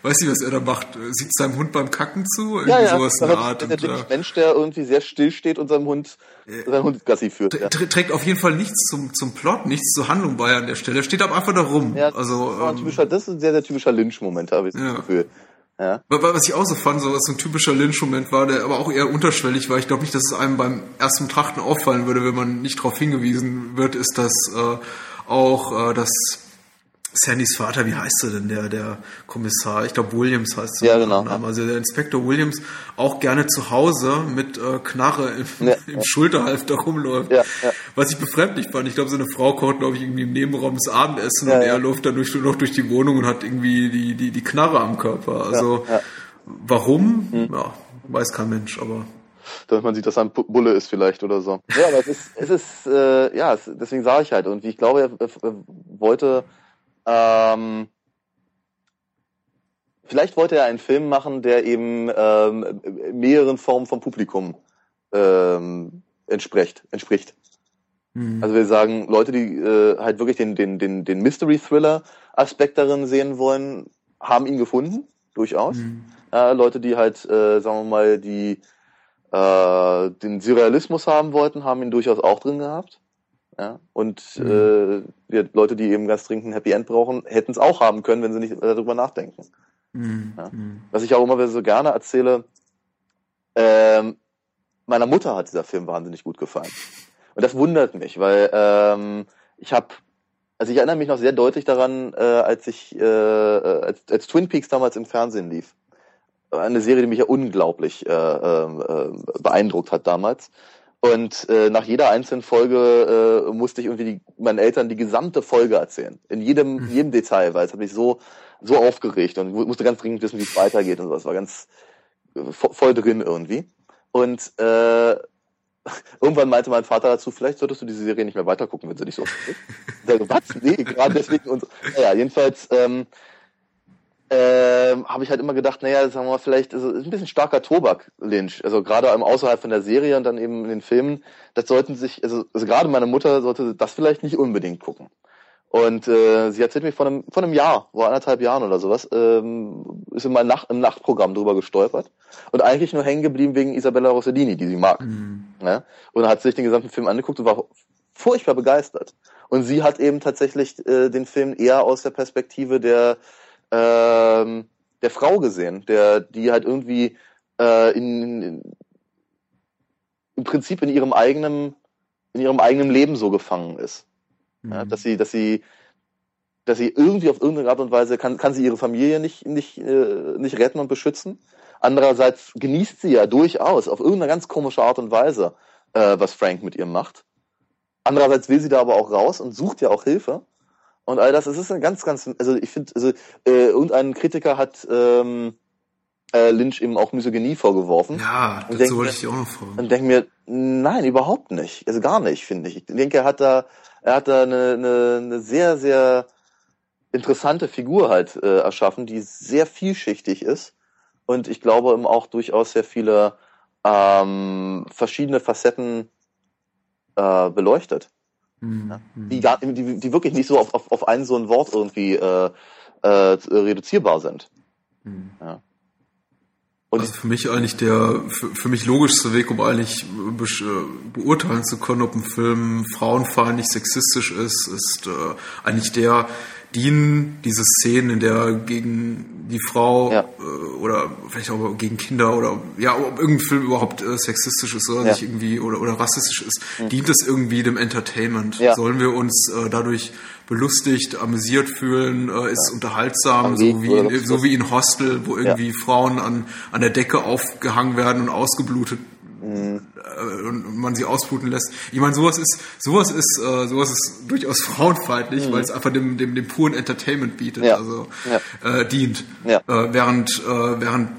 weiß nicht, was er da macht. Sieht seinem Hund beim Kacken zu? Irgendwie ja, ja. sowas in der Art. Der, der äh, Mensch, der irgendwie sehr still steht und seinem Hund, äh, seinen Hund Gassi führt. Ja. Trägt auf jeden Fall nichts zum, zum Plot, nichts zur Handlung bei an der Stelle. Er steht aber einfach da rum. Ja, also, das, ähm, typischer, das ist ein sehr, sehr typischer Lynch-Moment, habe ich ja. das Gefühl. Ja. Was ich auch so fand, so was so ein typischer Lynch-Moment war, der aber auch eher unterschwellig war. Ich glaube nicht, dass es einem beim ersten Trachten auffallen würde, wenn man nicht darauf hingewiesen wird, ist, dass äh, auch äh, das Sandys Vater, wie heißt er denn, der, der Kommissar? Ich glaube, Williams heißt er. Ja, genau. Also der Inspektor Williams auch gerne zu Hause mit äh, Knarre im, ja, im ja. Schulterhalfter rumläuft. Ja, ja. Was ich befremdlich fand. Ich glaube, seine Frau kocht, glaube ich, irgendwie im Nebenraum das Abendessen und er läuft dann durch, noch durch die Wohnung und hat irgendwie die, die, die Knarre am Körper. Also, warum? Hm. Ja, weiß kein Mensch, aber damit man sieht, dass er ein Bulle ist vielleicht oder so. Ja, aber es ist, es ist äh, ja, es, deswegen sage ich halt. Und wie ich glaube, er, er wollte ähm, vielleicht wollte er einen Film machen, der eben ähm, mehreren Formen vom Publikum ähm, entspricht. entspricht. Mhm. Also wir sagen, Leute, die äh, halt wirklich den, den, den, den Mystery-Thriller-Aspekt darin sehen wollen, haben ihn gefunden, durchaus. Mhm. Äh, Leute, die halt, äh, sagen wir mal, die äh, den Surrealismus haben wollten, haben ihn durchaus auch drin gehabt. Ja? Und mhm. äh, wir Leute, die eben ganz dringend ein Happy End brauchen, hätten es auch haben können, wenn sie nicht darüber nachdenken. Mhm. Ja? Mhm. Was ich auch immer so gerne erzähle, ähm, meiner Mutter hat dieser Film wahnsinnig gut gefallen. Und das wundert mich, weil ähm, ich habe, also ich erinnere mich noch sehr deutlich daran, äh, als ich, äh, als, als Twin Peaks damals im Fernsehen lief. Eine Serie, die mich ja unglaublich äh, äh, beeindruckt hat damals. Und äh, nach jeder einzelnen Folge äh, musste ich irgendwie die, meinen Eltern die gesamte Folge erzählen. In jedem, mhm. jedem Detail, weil es hat mich so, so aufgeregt und musste ganz dringend wissen, wie es weitergeht und so. Es war ganz äh, voll drin irgendwie. Und äh, irgendwann meinte mein Vater dazu, vielleicht solltest du diese Serie nicht mehr weitergucken, wenn sie dich so. ich sage, was? Nee, gerade deswegen und so. Naja, jedenfalls ähm, ähm, habe ich halt immer gedacht, naja, sagen wir mal, vielleicht ist es ein bisschen starker Tobak, Lynch. Also gerade außerhalb von der Serie und dann eben in den Filmen, das sollten sich, also, also gerade meine Mutter sollte das vielleicht nicht unbedingt gucken. Und äh, sie erzählt mir vor einem, vor einem Jahr, vor anderthalb Jahren oder sowas, ähm, ist in meinem Nacht, im Nachtprogramm drüber gestolpert und eigentlich nur hängen geblieben wegen Isabella Rossellini, die sie mag. Mhm. Ja? Und hat sich den gesamten Film angeguckt und war furchtbar begeistert. Und sie hat eben tatsächlich äh, den Film eher aus der Perspektive der ähm, der Frau gesehen, der, die halt irgendwie äh, in, in, im Prinzip in ihrem eigenen, in ihrem eigenen Leben so gefangen ist. Mhm. Ja, dass sie, dass sie, dass sie irgendwie auf irgendeine Art und Weise kann, kann sie ihre Familie nicht, nicht, äh, nicht retten und beschützen. Andererseits genießt sie ja durchaus auf irgendeine ganz komische Art und Weise, äh, was Frank mit ihr macht. Andererseits will sie da aber auch raus und sucht ja auch Hilfe und all das. Es ist ein ganz, ganz, also ich finde, also äh, und ein Kritiker hat ähm, äh, Lynch eben auch Misogynie vorgeworfen. Ja, das wollte ich dir auch noch fragen. Und denke mir, nein, überhaupt nicht. Also gar nicht, finde ich. Ich denke, er hat da, er hat da eine, eine, eine sehr, sehr interessante Figur halt äh, erschaffen, die sehr vielschichtig ist und ich glaube eben auch durchaus sehr viele ähm, verschiedene Facetten äh, beleuchtet. Mhm. Ja, die, gar, die, die wirklich nicht so auf, auf, auf ein so ein Wort irgendwie äh, äh, reduzierbar sind. Mhm. Ja. Und also für mich eigentlich der, für, für mich logischste Weg, um eigentlich beurteilen zu können, ob ein Film frauenfeindlich, sexistisch ist, ist äh, eigentlich der, dienen diese Szenen, in der gegen die Frau ja. äh, oder vielleicht auch gegen Kinder oder ja, ob irgendein Film überhaupt äh, sexistisch ist oder ja. nicht irgendwie oder, oder rassistisch ist, mhm. dient es irgendwie dem Entertainment. Ja. Sollen wir uns äh, dadurch belustigt, amüsiert fühlen, äh, ist unterhaltsam, so wie, in, so wie in Hostel, wo irgendwie Frauen an, an der Decke aufgehangen werden und ausgeblutet Mhm. Und man sie ausbluten lässt. Ich meine, sowas ist, sowas ist, äh, sowas ist durchaus frauenfeindlich, mhm. weil es einfach dem, dem, dem puren Entertainment bietet, ja. also ja. Äh, dient. Ja. Äh, während, äh, während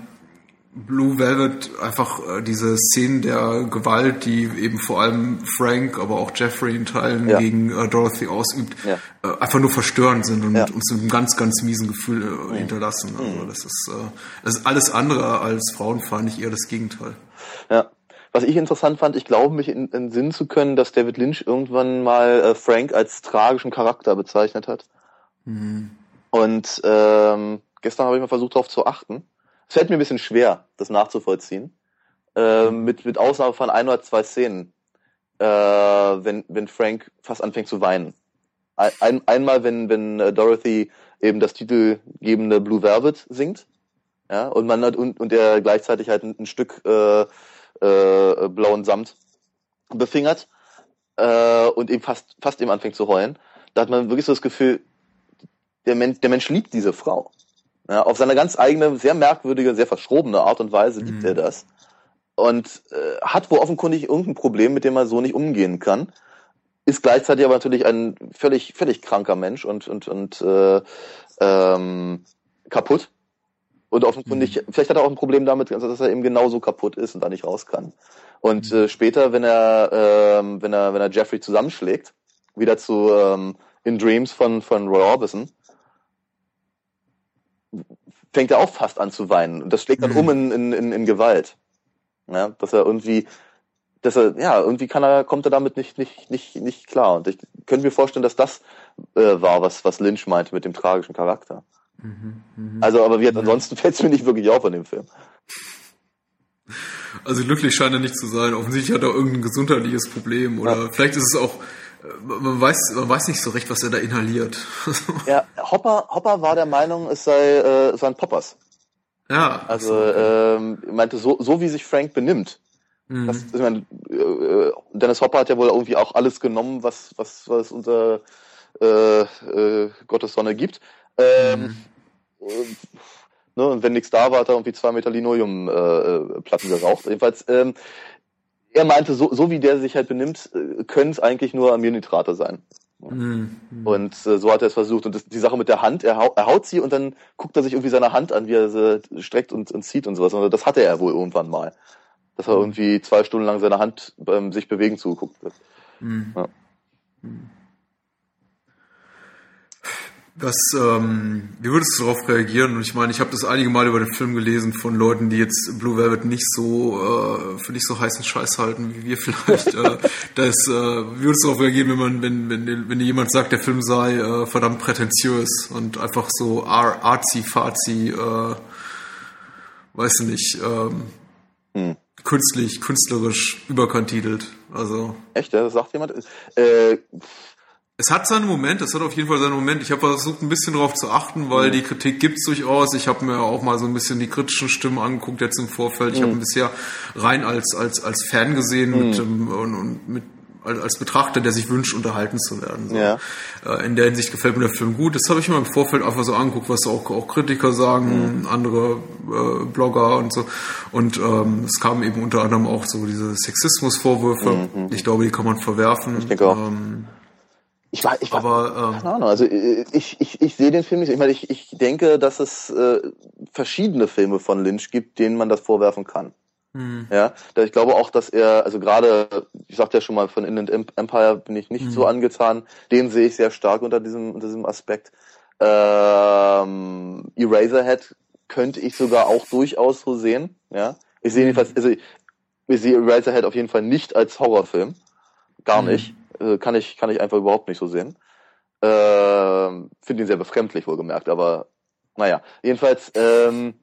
Blue Velvet einfach äh, diese Szenen der Gewalt, die eben vor allem Frank, aber auch Jeffrey in Teilen ja. gegen äh, Dorothy ausübt, ja. äh, einfach nur verstörend sind und ja. uns ein ganz, ganz miesen Gefühl äh, mhm. hinterlassen. Also mhm. das ist, äh, das ist alles andere als frauenfeindlich, eher das Gegenteil. Ja, was ich interessant fand, ich glaube mich in, in Sinn zu können, dass David Lynch irgendwann mal äh, Frank als tragischen Charakter bezeichnet hat. Mhm. Und ähm, gestern habe ich mal versucht, darauf zu achten. Es fällt mir ein bisschen schwer, das nachzuvollziehen. Äh, mit, mit Ausnahme von ein oder zwei Szenen, äh, wenn, wenn Frank fast anfängt zu weinen. Ein, einmal, wenn, wenn äh, Dorothy eben das titelgebende Blue Velvet singt, ja, und man hat, und, und er gleichzeitig halt ein, ein Stück äh, äh, blauen Samt befingert äh, und eben fast, fast eben anfängt zu heulen. Da hat man wirklich so das Gefühl, der Mensch, der Mensch liebt diese Frau. Ja, auf seine ganz eigene, sehr merkwürdige, sehr verschrobene Art und Weise liebt mhm. er das. Und äh, hat wohl offenkundig irgendein Problem, mit dem er so nicht umgehen kann. Ist gleichzeitig aber natürlich ein völlig, völlig kranker Mensch und, und, und äh, ähm, kaputt. Und offenkundig, mhm. vielleicht hat er auch ein Problem damit, also dass er eben genauso kaputt ist und da nicht raus kann. Und mhm. äh, später, wenn er, äh, wenn er, wenn er Jeffrey zusammenschlägt, wieder zu ähm, In Dreams von, von Roy Orbison, fängt er auch fast an zu weinen. Und das schlägt dann mhm. um in, in, in, in Gewalt. Ja, dass er irgendwie, dass er, ja, irgendwie kann er, kommt er damit nicht, nicht, nicht, nicht klar. Und ich könnte mir vorstellen, dass das äh, war, was, was Lynch meinte mit dem tragischen Charakter. Mhm, mh. Also, aber wie, ansonsten fällt es mir nicht wirklich auf an dem Film. Also glücklich scheint er nicht zu sein. Offensichtlich hat er irgendein gesundheitliches Problem oder ja. vielleicht ist es auch, man weiß, man weiß nicht so recht, was er da inhaliert. ja, Hopper, Hopper war der Meinung, es sei, äh, seien Poppers. Ja. Also ähm, meinte, so, so wie sich Frank benimmt. Mhm. Das, ich meine, äh, Dennis Hopper hat ja wohl irgendwie auch alles genommen, was, was, was unter äh, äh, Gottes Sonne gibt. Ähm, mhm. ne, und wenn nichts da war, hat er irgendwie zwei Meter Linoleumplatten äh, geraucht. Jedenfalls, ähm, er meinte, so, so wie der sich halt benimmt, äh, können es eigentlich nur Aminnitrate sein. Mhm. Und äh, so hat er es versucht. Und das, die Sache mit der Hand, er, hau, er haut sie und dann guckt er sich irgendwie seine Hand an, wie er sie streckt und, und zieht und sowas. Und das hatte er wohl irgendwann mal. Dass er mhm. irgendwie zwei Stunden lang seine Hand beim sich bewegen zugeguckt hat. Mhm. Ja. Was, ähm, wie würdest du darauf reagieren? Und ich meine, ich habe das einige Mal über den Film gelesen von Leuten, die jetzt Blue Velvet nicht so äh, für nicht so heißen Scheiß halten wie wir vielleicht. äh, das, äh, wie würdest du darauf reagieren, wenn man, wenn, wenn, wenn dir jemand sagt, der Film sei äh, verdammt prätentiös und einfach so arzi fazi, äh, weiß nicht, ähm, hm. künstlich, künstlerisch überkantitelt. Also. Echt, ja? Das sagt jemand? Äh, es hat seinen Moment, es hat auf jeden Fall seinen Moment. Ich habe versucht, ein bisschen darauf zu achten, weil mhm. die Kritik gibt's durchaus. Ich habe mir auch mal so ein bisschen die kritischen Stimmen angeguckt jetzt im Vorfeld. Ich mhm. habe ihn bisher rein als als als Fan gesehen mhm. mit, ähm, und, und mit als Betrachter, der sich wünscht, unterhalten zu werden. So. Ja. Äh, in der Hinsicht gefällt mir der Film gut. Das habe ich mir im Vorfeld einfach so angeguckt, was auch, auch Kritiker sagen, mhm. andere äh, Blogger und so. Und ähm, es kamen eben unter anderem auch so diese Sexismusvorwürfe. Mhm. Ich glaube, die kann man verwerfen. Ich denke auch. Ähm, ich war, ich war, aber, ähm, keine Ahnung, also äh, ich, ich, ich sehe den Film nicht. Ich meine, ich, ich denke, dass es äh, verschiedene Filme von Lynch gibt, denen man das vorwerfen kann. Mhm. Ja, ich glaube auch, dass er, also gerade, ich sagte ja schon mal, von Inland Empire bin ich nicht mhm. so angetan. Den sehe ich sehr stark unter diesem, unter diesem Aspekt. Ähm, Eraserhead könnte ich sogar auch durchaus so sehen. Ja, ich sehe mhm. jedenfalls, also ich, sehe Eraserhead auf jeden Fall nicht als Horrorfilm, gar mhm. Äh, kann ich, kann ich einfach überhaupt nicht so sehen. Äh, Finde ihn sehr befremdlich, wohlgemerkt, aber naja. Jedenfalls, ähm,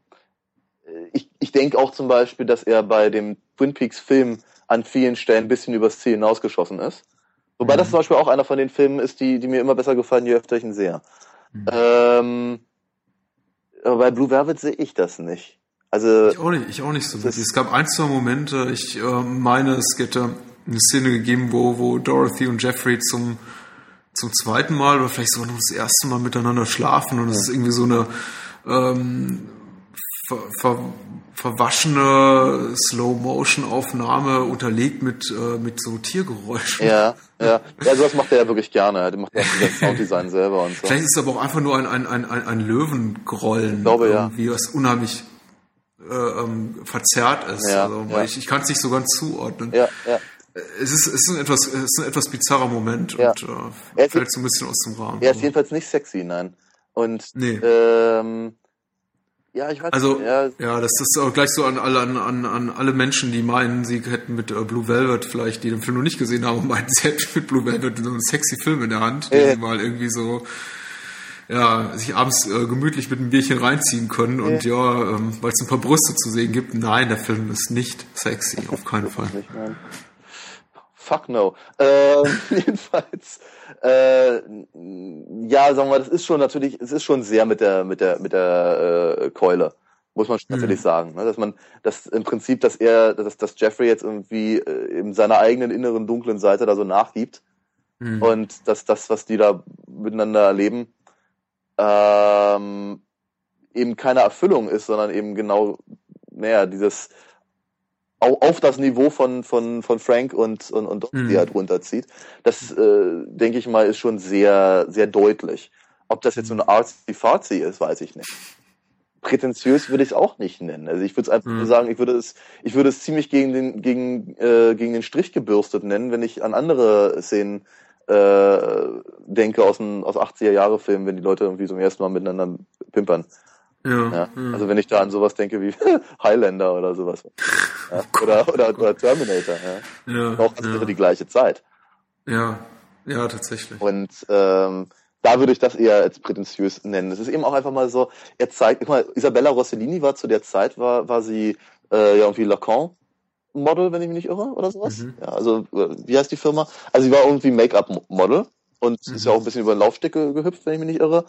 ich, ich denke auch zum Beispiel, dass er bei dem Twin Peaks Film an vielen Stellen ein bisschen übers Ziel hinausgeschossen ist. Wobei mhm. das zum Beispiel auch einer von den Filmen ist, die, die mir immer besser gefallen, je öfter ich ihn sehe. Mhm. Ähm, aber bei Blue Velvet sehe ich das nicht. Also ich auch nicht, ich auch nicht so. Es gab ein, zwei Momente, ich äh, meine, es hätte eine Szene gegeben, wo, wo Dorothy und Jeffrey zum, zum zweiten Mal oder vielleicht sogar noch das erste Mal miteinander schlafen und es ja. ist irgendwie so eine ähm, ver, ver, verwaschene Slow-Motion-Aufnahme unterlegt mit, äh, mit so Tiergeräuschen. Ja, ja. Ja, sowas macht er ja wirklich gerne. Der macht ja das Sounddesign selber und so. Vielleicht ist es aber auch einfach nur ein, ein, ein, ein Löwengrollen. Ich glaube, ja. Wie was unheimlich äh, ähm, verzerrt ist. Ja, also, ja. ich, ich kann es nicht so ganz zuordnen. Ja, ja. Es ist, es ist ein etwas, es ist ein etwas bizarrer Moment ja. und äh, fällt so ein bisschen aus dem Rahmen. Er ist jedenfalls nicht sexy, nein. Und nee. ähm, ja, ich weiß also, nicht. Ja, ja, das ist auch gleich so an alle, an, an, an alle Menschen, die meinen, sie hätten mit äh, Blue Velvet vielleicht, die den Film noch nicht gesehen haben, meinen, sie hätten mit Blue Velvet so einen sexy Film in der Hand, den sie mal irgendwie so ja, sich abends äh, gemütlich mit einem Bierchen reinziehen können und ja, ähm, weil es ein paar Brüste zu sehen gibt. Nein, der Film ist nicht sexy, auf keinen Fall. Nicht, Fuck no. Äh, jedenfalls, äh, ja, sagen wir, das ist schon natürlich, es ist schon sehr mit der mit der mit der äh, Keule, muss man natürlich mhm. sagen, ne? dass man, dass im Prinzip, dass er, dass, dass Jeffrey jetzt irgendwie äh, in seiner eigenen inneren dunklen Seite da so nachgibt mhm. und dass das, was die da miteinander erleben, ähm, eben keine Erfüllung ist, sondern eben genau, naja, dieses auf das Niveau von, von, von Frank und, und, und mhm. die halt runterzieht. Das, äh, denke ich mal, ist schon sehr, sehr deutlich. Ob das jetzt so eine artsy-fartsy ist, weiß ich nicht. Prätentiös würde ich es auch nicht nennen. Also ich würde es einfach mhm. nur sagen, ich würde es, ich würde es ziemlich gegen den, gegen, äh, gegen den Strich gebürstet nennen, wenn ich an andere Szenen äh, denke aus, dem, aus 80er-Jahre-Filmen, wenn die Leute irgendwie zum ersten Mal miteinander pimpern. Ja, ja. Also wenn ich da an sowas denke wie Highlander oder sowas. Ja, oh oder, oder, oder Terminator. Ja. Ja, auch das ja. wäre die gleiche Zeit. Ja, ja, tatsächlich. Und ähm, da würde ich das eher als prätentiös nennen. Es ist eben auch einfach mal so, er zeigt, guck mal, Isabella Rossellini war zu der Zeit, war, war sie äh, ja irgendwie Lacan Model, wenn ich mich nicht irre, oder sowas. Mhm. Ja, also, äh, wie heißt die Firma? Also, sie war irgendwie Make-up-Model und mhm. ist ja auch ein bisschen über den Laufsteg gehüpft, wenn ich mich nicht irre.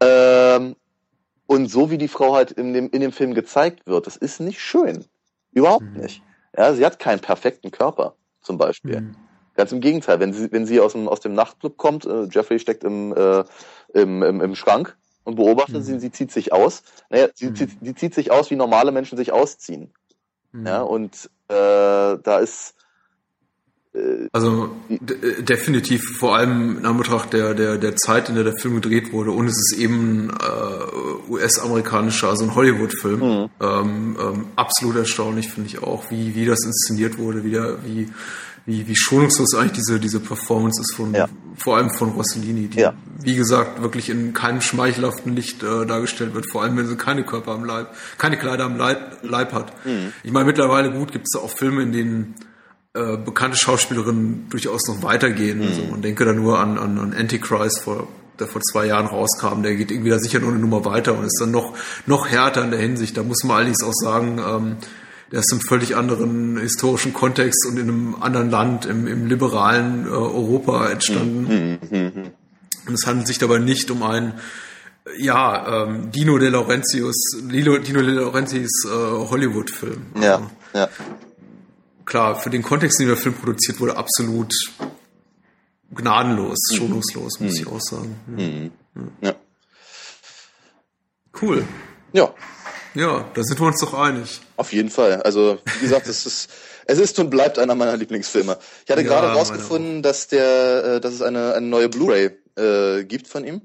Ähm, und so wie die Frau halt in dem, in dem Film gezeigt wird, das ist nicht schön. Überhaupt mhm. nicht. Ja, sie hat keinen perfekten Körper, zum Beispiel. Mhm. Ganz im Gegenteil, wenn sie, wenn sie aus dem, aus dem Nachtclub kommt, äh, Jeffrey steckt im, äh, im, im, im Schrank und beobachtet mhm. sie, sie zieht sich aus. Naja, sie, mhm. zieht, die zieht sich aus, wie normale Menschen sich ausziehen. Mhm. Ja, und äh, da ist also äh, definitiv vor allem in Anbetracht der, der, der Zeit, in der der Film gedreht wurde und es ist eben äh, US-amerikanischer, also ein Hollywood-Film. Mhm. Ähm, ähm, absolut erstaunlich finde ich auch, wie, wie das inszeniert wurde, wie, der, wie, wie, wie schonungslos eigentlich diese, diese Performance ist von, ja. vor allem von Rossellini, die, ja. wie gesagt, wirklich in keinem schmeichelhaften Licht äh, dargestellt wird, vor allem wenn sie keine Körper am Leib, keine Kleider am Leib, Leib hat. Mhm. Ich meine, mittlerweile gut gibt es auch Filme, in denen äh, bekannte Schauspielerinnen durchaus noch weitergehen. Mhm. Also man denke da nur an, an, an Antichrist vor der vor zwei Jahren rauskam, der geht irgendwie da sicher noch eine Nummer weiter und ist dann noch, noch härter in der Hinsicht. Da muss man allerdings auch sagen, ähm, der ist im völlig anderen historischen Kontext und in einem anderen Land, im, im liberalen äh, Europa entstanden. Mhm. mhm. Und es handelt sich dabei nicht um einen ja, ähm, Dino De Laurentius, Dino, Dino De Laurentiis äh, Hollywood-Film. Ja, also, ja. Klar, für den Kontext, in dem der Film produziert wurde, absolut gnadenlos, mhm. schonungslos, muss mhm. ich auch sagen. Ja. Mhm. ja. Cool. Ja. Ja, da sind wir uns doch einig. Auf jeden Fall. Also, wie gesagt, es ist, es ist und bleibt einer meiner Lieblingsfilme. Ich hatte ja, gerade rausgefunden, dass der, äh, dass es eine, eine neue Blu-ray äh, gibt von ihm,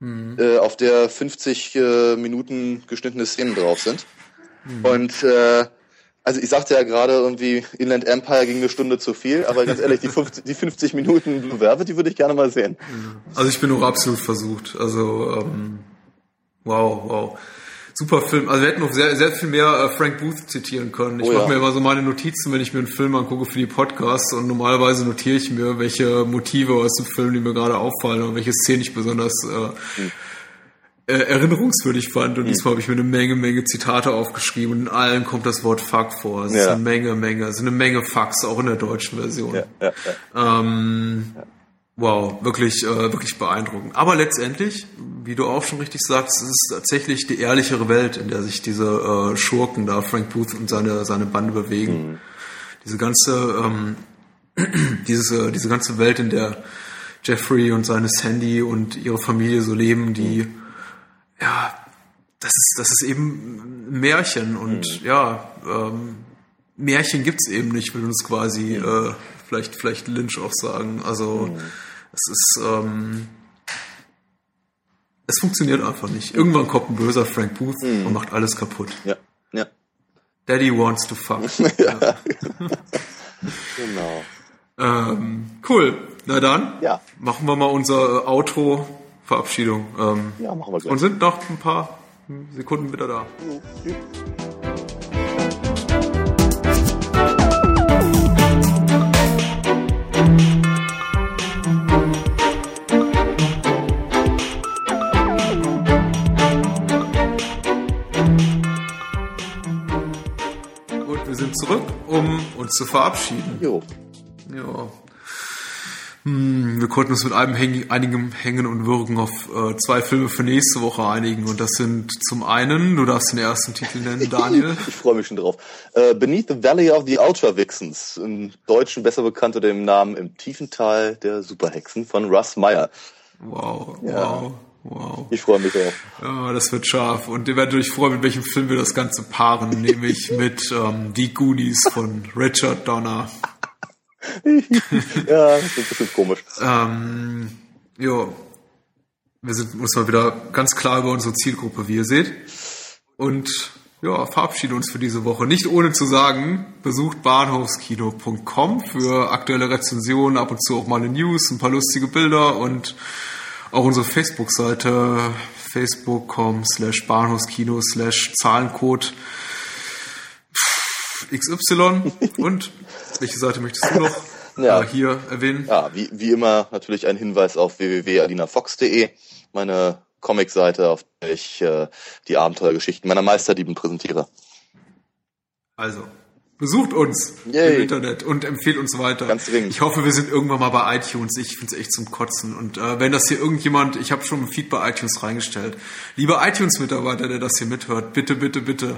mhm. äh, auf der 50 äh, Minuten geschnittene Szenen drauf sind. Mhm. Und äh, also ich sagte ja gerade irgendwie, Inland Empire ging eine Stunde zu viel, aber ganz ehrlich, die 50, die 50 Minuten Velvet, die würde ich gerne mal sehen. Also ich bin auch absolut versucht. Also ähm, wow, wow super Film. Also wir hätten noch sehr, sehr viel mehr äh, Frank Booth zitieren können. Ich oh, mache ja. mir immer so meine Notizen, wenn ich mir einen Film angucke für die Podcasts und normalerweise notiere ich mir, welche Motive aus dem Film, die mir gerade auffallen und welche Szenen ich besonders äh, hm. Äh, erinnerungswürdig fand. Und mhm. diesmal habe ich mir eine Menge, Menge Zitate aufgeschrieben und in allen kommt das Wort Fuck vor. Es ja. ist eine Menge, Menge, es sind eine Menge Fucks, auch in der deutschen Version. Ja, ja. Ähm. Wow, wirklich, äh, wirklich beeindruckend. Aber letztendlich, wie du auch schon richtig sagst, ist es tatsächlich die ehrlichere Welt, in der sich diese äh, Schurken da, Frank Booth und seine, seine Bande bewegen. Mhm. Diese ganze, ähm, diese, diese ganze Welt, in der Jeffrey und seine Sandy und ihre Familie so leben, die, mhm. Ja, das ist, das ist eben ein Märchen und mhm. ja, ähm, Märchen gibt's eben nicht, will uns quasi, mhm. äh, vielleicht, vielleicht Lynch auch sagen. Also, mhm. es ist, ähm, es funktioniert einfach nicht. Irgendwann kommt ein böser Frank Booth mhm. und macht alles kaputt. Ja, ja. Daddy wants to fuck. ja. genau. Ähm, cool. Na dann, ja. machen wir mal unser Auto-Verabschiedung. Ähm, ja, machen wir gleich. Und sind noch ein paar Sekunden wieder da. Mhm. zurück, um uns zu verabschieden. Jo. Ja. Hm, wir konnten uns mit einem Häng einigem Hängen und Würgen auf äh, zwei Filme für nächste Woche einigen. Und das sind zum einen, du darfst den ersten Titel nennen, Daniel. ich freue mich schon drauf. Äh, Beneath the Valley of the Ultra Vixens. Im Deutschen besser bekannt unter dem Namen Im tiefen Tal der Superhexen von Russ Meyer. Wow, ja. wow. Wow. Ich freue mich auch. Ja, das wird scharf. Und ihr werdet euch freuen, mit welchem Film wir das Ganze paaren, nämlich mit ähm, Die Goonies von Richard Donner. ja, das ist bestimmt komisch. Ähm, jo. Wir sind uns mal wieder ganz klar über unsere Zielgruppe, wie ihr seht. Und ja, verabschiede uns für diese Woche. Nicht ohne zu sagen, besucht bahnhofskino.com für aktuelle Rezensionen, ab und zu auch mal eine News, ein paar lustige Bilder und auch unsere Facebook-Seite facebook.com slash bahnhofskino slash Zahlencode XY und welche Seite möchtest du noch ja. äh, hier erwähnen? Ja, wie, wie immer natürlich ein Hinweis auf www.adinafox.de, meine Comic-Seite, auf der ich äh, die Abenteuergeschichten meiner Meisterdieben präsentiere. Also, Besucht uns Yay. im Internet und empfehlt uns weiter. Ganz dringend. Ich hoffe, wir sind irgendwann mal bei iTunes. Ich finde es echt zum Kotzen. Und äh, wenn das hier irgendjemand, ich habe schon ein Feed bei iTunes reingestellt. Lieber iTunes-Mitarbeiter, der das hier mithört, bitte, bitte, bitte,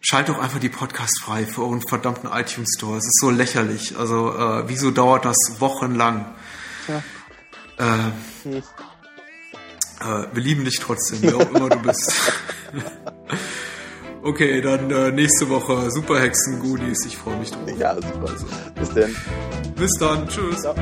schalt doch einfach die Podcast frei für euren verdammten iTunes-Store. Es ist so lächerlich. Also, äh, wieso dauert das wochenlang? Ja. Äh, hm. äh, wir lieben dich trotzdem, wer auch immer du bist. Okay, dann äh, nächste Woche Superhexen Goodies. Ich freue mich drauf. Ja, super. Bis dann. Bis dann. Tschüss. Ja.